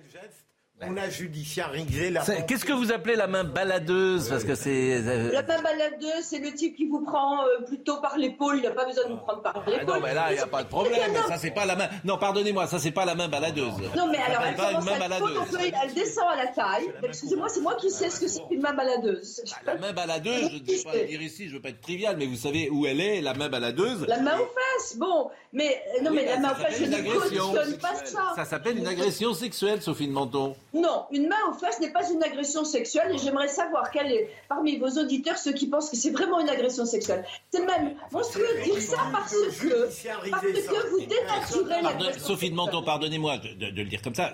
On a judiciarisé la. C'est- Qu'est-ce que vous appelez la main baladeuse Parce que c'est. euh, La main baladeuse, c'est le type qui vous prend euh, plutôt par l'épaule, il n'a pas besoin de vous prendre par Ah l'épaule. non, mais là, il n'y a pas de problème. Ça, c'est pas la main. Non, pardonnez-moi, ça, c'est pas la main baladeuse. Non, mais Ça alors, elle pas une commence main à baladeuse. un peu, elle descend à la taille. Excusez-moi, c'est moi qui sais ce que c'est qu'une main baladeuse. La main baladeuse, je ne vais pas le dire ici, je ne veux pas être trivial, mais vous savez où elle est, la main baladeuse La main aux fesses, bon, mais non, Oui, mais la main aux fesses, je ne une agression cautionne pas ça. Ça s'appelle une agression sexuelle, Sophie de Menton. Non, une main aux fesses n'est pas une agression sexuelle et j'aimerais savoir quel est parmi vos auditeurs ceux qui pensent que c'est vraiment une agression sexuelle. C'est même monstrueux de dire ça parce que, parce que vous dénaturez l'agression Sophie de Menton, pardonnez-moi de, de- de le dire comme ça.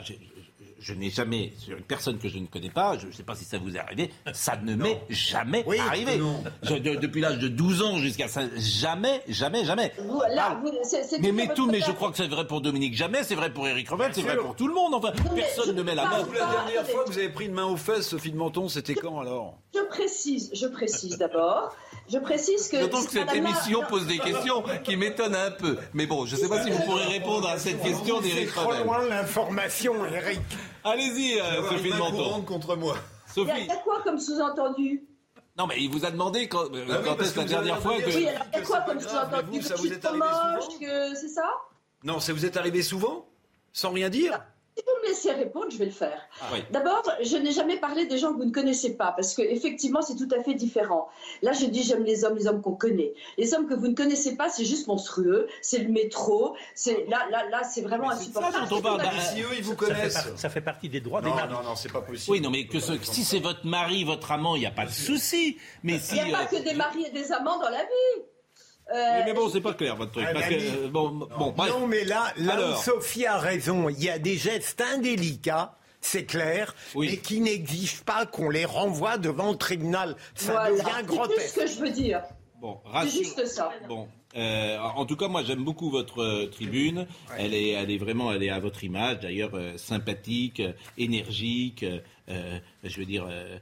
Je, je- je n'ai jamais, sur une personne que je ne connais pas, je ne sais pas si ça vous est arrivé, ça ne m'est jamais arrivé. Je- de- depuis l'âge de 12 ans jusqu'à ça, jamais, jamais, jamais. Vous, là, vous- c'est- c'est Mais, tout à mais tout, mais je crois que c'est vrai pour Dominique Jamais, c'est vrai pour Eric Revel, c'est vrai pour tout le monde. Enfin, mais personne je ne met la main. La dernière fois que vous avez pris une main aux fesses, Sophie de Menton, c'était quand alors? Je précise, je précise d'abord. Je précise que. D'autant que c'est cette émission pose des questions qui m'étonnent un peu. Mais bon, je ne sais pas si vous pourrez répondre à cette question C'est d'Éric trop Revel. loin l'information, Eric. Allez-y, euh, Sophie de Menton. contre moi. Il y a- Sophie. il y a quoi comme sous-entendu? Non, mais il vous a demandé quand, euh, Ah oui, quand parce est-ce que la vous avez dernière fois demandé- que. Oui, alors il y a que quoi c'est comme pas grave, sous-entendu? ça Que vous que c'est ça? Non, ça vous est arrivé souvent? Sans rien dire? Si vous me laissez répondre, je vais le faire. Oui. D'abord, je n'ai jamais parlé des gens que vous ne connaissez pas, parce qu'effectivement, c'est tout à fait différent. Là, je dis j'aime les hommes, les hommes qu'on connaît. Les hommes que vous ne connaissez pas, c'est juste monstrueux, c'est le métro, c'est là, là, là, c'est vraiment insupportable. dont on parle. C'est Bah, Si eux, ils vous Ça fait, connaissent. par- ça fait partie des droits Non, des maris. non, non, c'est pas possible. Oui, non, mais que ce- si c'est votre mari, votre amant, il n'y a pas de souci. Mais si. Il n'y a pas euh, que des maris et des amants dans la vie. Euh, mais bon, c'est pas clair votre truc. Ah, parce mais que, oui. euh, bon, bon, bref. Non, mais là, là où Alors. Sophie a raison, il y a des gestes indélicats. C'est clair, mais qui n'exigent pas qu'on les renvoie devant le tribunal. Ça voilà. devient C'est tout ce grotesque. que je veux dire. Bon, rassure- juste ça. Bon. euh, en tout cas, moi, j'aime beaucoup votre euh, tribune. Elle est, elle est vraiment, elle est à votre image. D'ailleurs, euh, sympathique, énergique. euh, je veux dire, euh,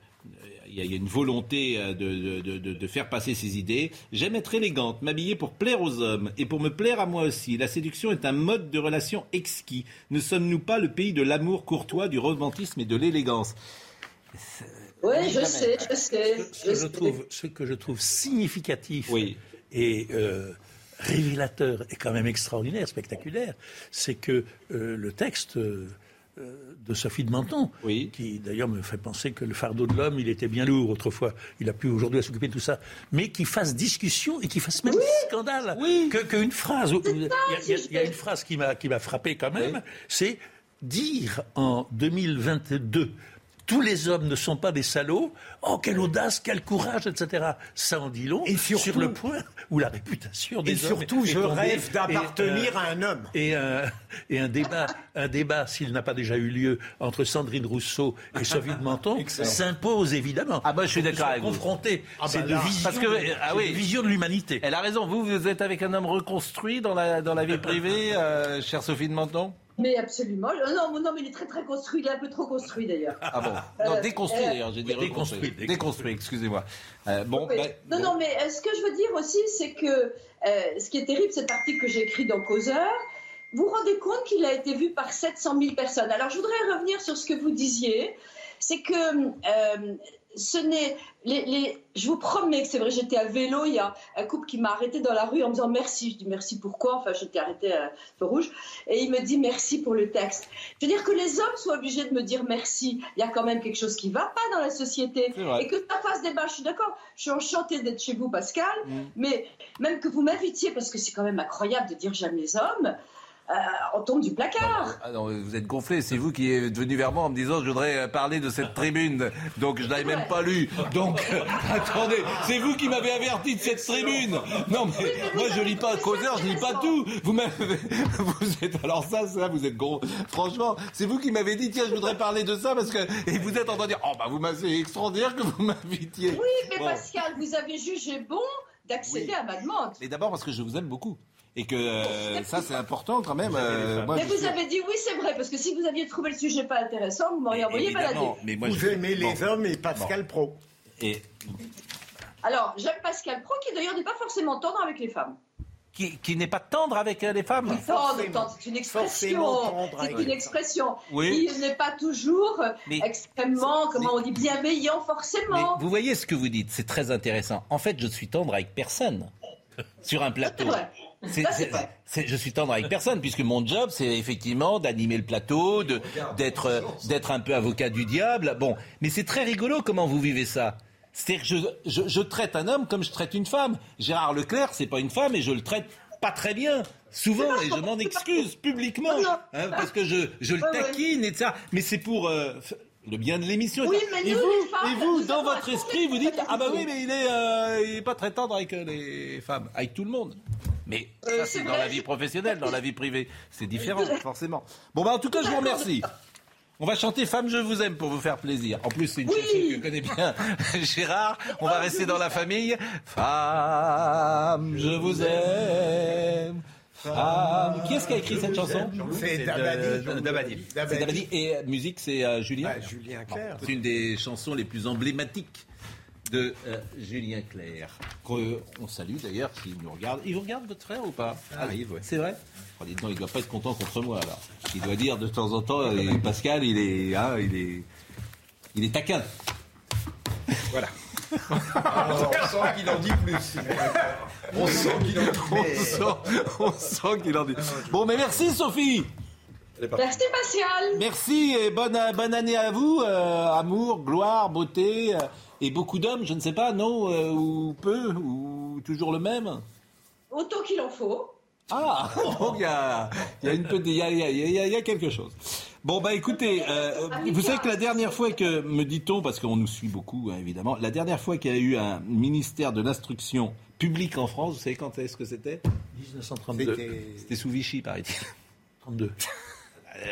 y, y a une volonté euh, de, de- de- de faire passer ses idées. J'aime être élégante, m'habiller pour plaire aux hommes et pour me plaire à moi aussi. La séduction est un mode de relation exquis. Ne sommes-nous pas le pays de l'amour courtois, du romantisme et de l'élégance? Oui, je sais, je sais. Ce que je trouve, ce que je trouve significatif et euh, révélateur et quand même extraordinaire, spectaculaire, c'est que euh, le texte euh, de Sophie de Menton, qui d'ailleurs me fait penser que le fardeau de l'homme, il était bien lourd autrefois, il a pu aujourd'hui à s'occuper de tout ça, mais qui fasse discussion et qui fasse même scandale, que qu'une phrase. Il y, a- y y une phrase qui m'a qui m'a frappé quand même, c'est dire en 2022 tous les hommes ne sont pas des salauds. Oh, quelle audace, quel courage, etc. Ça en dit long sur le point où la réputation des Et hommes surtout, est je tombée. rêve d'appartenir Et, euh, à un homme. Et un, et un débat, un débat, s'il n'a pas déjà eu lieu entre Sandrine Rousseau et Sophie de Menton, s'impose évidemment. Ah bah je suis d'accord avec vous. Confronté, Ah c'est bah de là. vision, Parce que, de- ah c'est oui. vision de l'humanité. Elle a raison. Vous, vous êtes avec un homme reconstruit dans la, dans la vie privée, euh, chère Sophie de Menton? Mais absolument. Euh, Non, non, mais il est très très construit. Il est un peu trop construit d'ailleurs. Ah bon? Euh, Non, déconstruit euh, d'ailleurs, j'ai dit. Déconstruit, Déconstruit, excusez-moi. Euh, bon, Oui. ben, non, non, mais euh, ce que je veux dire aussi, c'est que euh, ce qui est terrible, cet article que j'ai écrit dans Causeur, vous vous rendez compte qu'il a été vu par 700 000 personnes. Alors, je voudrais revenir sur ce que vous disiez. C'est que euh, ce n'est. Les, les- je vous promets que c'est vrai, j'étais à vélo, il y a un couple qui m'a arrêté dans la rue en me disant merci. Je dis merci pourquoi? Enfin, j'étais arrêté à feu rouge. Et il me dit merci pour le texte. Je veux dire que les hommes soient obligés de me dire merci. Il y a quand même quelque chose qui va pas dans la société. Et que ça fasse débat, je suis d'accord. Je suis enchantée d'être chez vous, Pascal. Mais même que vous m'invitiez, parce que c'est quand même incroyable de dire j'aime les hommes, euh, on tombe du placard. Ah non, vous êtes gonflé. C'est vous qui êtes venu vers moi en me disant je voudrais euh, parler de cette tribune. Donc je l'avais même pas lu. Donc attendez, c'est vous qui m'avez averti de cette tribune. Non mais moi je lis pas causeur, je lis pas tout. Vous m'avez, vous êtes alors ça, ça, vous êtes gros. Franchement, c'est vous qui m'avez dit tiens je voudrais parler de ça parce que et vous êtes en train de dire oh bah vous m'avez extraordinaire que vous m'invitiez. Oui, mais Bon. Pascal, vous avez jugé bon d'accéder à ma demande. Mais d'abord parce que je vous aime beaucoup. Et que euh, ça, c'est important quand même. euh, moi, mais vous suis- avez dit oui, c'est vrai, parce que si vous aviez trouvé le sujet pas intéressant, vous m'auriez envoyé balader. Mais moi, Vous je- aimez les Bon. hommes et Pascal Pro. Et Alors, j'aime Pascal Pro, qui d'ailleurs n'est pas forcément tendre avec les femmes. qui, qui n'est pas tendre avec euh, les femmes. Tendre, tendre, c'est une expression. C'est une les expression. Oui. Il n'est pas toujours Mais- extrêmement, comment on dit, bienveillant, Mais forcément. vous voyez ce que vous dites, c'est très intéressant. En fait, je suis tendre avec personne sur un plateau. C'est vrai. C'est- Ça, c'est c'est- vrai. c'est- je suis tendre avec personne puisque mon job c'est effectivement d'animer le plateau, de- d'être euh, d'être un peu avocat du diable. Bon, mais c'est très rigolo comment vous vivez ça. C'est-à-dire que je, je, je traite un homme comme je traite une femme. Gérard Leclerc, c'est pas une femme et je le traite pas très bien. Souvent, et je m'en excuse publiquement, hein, parce que je, je le taquine et de ça. Mais c'est pour euh, le bien de l'émission. Oui, mais et vous, et vous, dans votre esprit, vous dites ah bah oui, mais il est, euh, il est pas très tendre avec les femmes, avec tout le monde. Mais Euh, ça, c'est dans la vie professionnelle, dans la vie privée, c'est différent, forcément. Bon bah en tout cas, je vous remercie. On va chanter Femme, je vous aime pour vous faire plaisir. En plus, c'est une chanson que connaît bien Gérard. On va rester dans la famille. Femme, je vous aime. Femme. Qui est-ce qui a écrit cette chanson C'est de- Dabadi. C'est Dabadi. Et euh, musique, c'est euh, Julien Ah, Julien Clerc. C'est une des chansons les plus emblématiques de euh, Julien Clerc. Qu'on salue d'ailleurs s'il nous regarde. Il vous regarde votre frère ou pas? Ah, ouais. C'est vrai? Oh, dites donc, il doit pas être content contre moi alors. Il doit dire de temps en temps, euh, Pascal, il est, hein, il est, il est taquin. Voilà. Alors, on sent qu'il en dit plus. On sent qu'il en dit On plus. sent, on sent qu'il en dit. Bon, mais merci Sophie. Merci, Pascal. Merci et bonne, bonne année à vous. euh, amour, gloire, beauté euh, et beaucoup d'hommes, je ne sais pas, non euh, Ou peu Ou toujours le même Autant qu'il en faut. Ah, donc il y a, y a une petite, il y a, il y a- il y a- il y a quelque chose. Bon bah écoutez, euh, vous savez que la dernière fois que me dit-on, parce qu'on nous suit beaucoup hein, évidemment, la dernière fois qu'il y a eu un ministère de l'instruction public en France, vous savez quand est-ce que c'était? 1932. C'était sous Vichy, paraît-il. 32.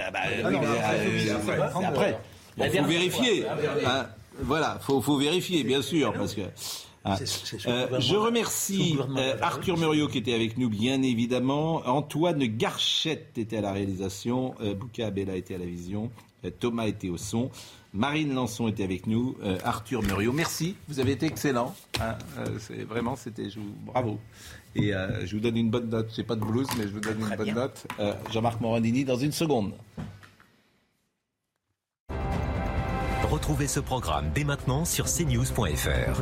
Ah bah, Ah oui, non, mais, après, euh, après. Bon, faut vérifier. fois, Hein, voilà, faut, faut vérifier, bien sûr, parce que. C'est- c'est sous le Euh, je remercie euh. Arthur Muriot qui était avec nous, bien évidemment. Antoine Garchette était à la réalisation. Euh, Bouka Abella était à la vision. Euh, Thomas était au son. Marine Lançon était avec nous. Euh, Arthur Muriot, merci. Vous avez été excellent. hein. Euh, c'est vraiment, c'était, je vous- bravo. Et euh, je vous donne une bonne note. J'ai pas de blues, mais je vous donne une bonne note. Euh, Jean-Marc Morandini dans une seconde. Retrouvez ce programme dès maintenant sur cnews.fr.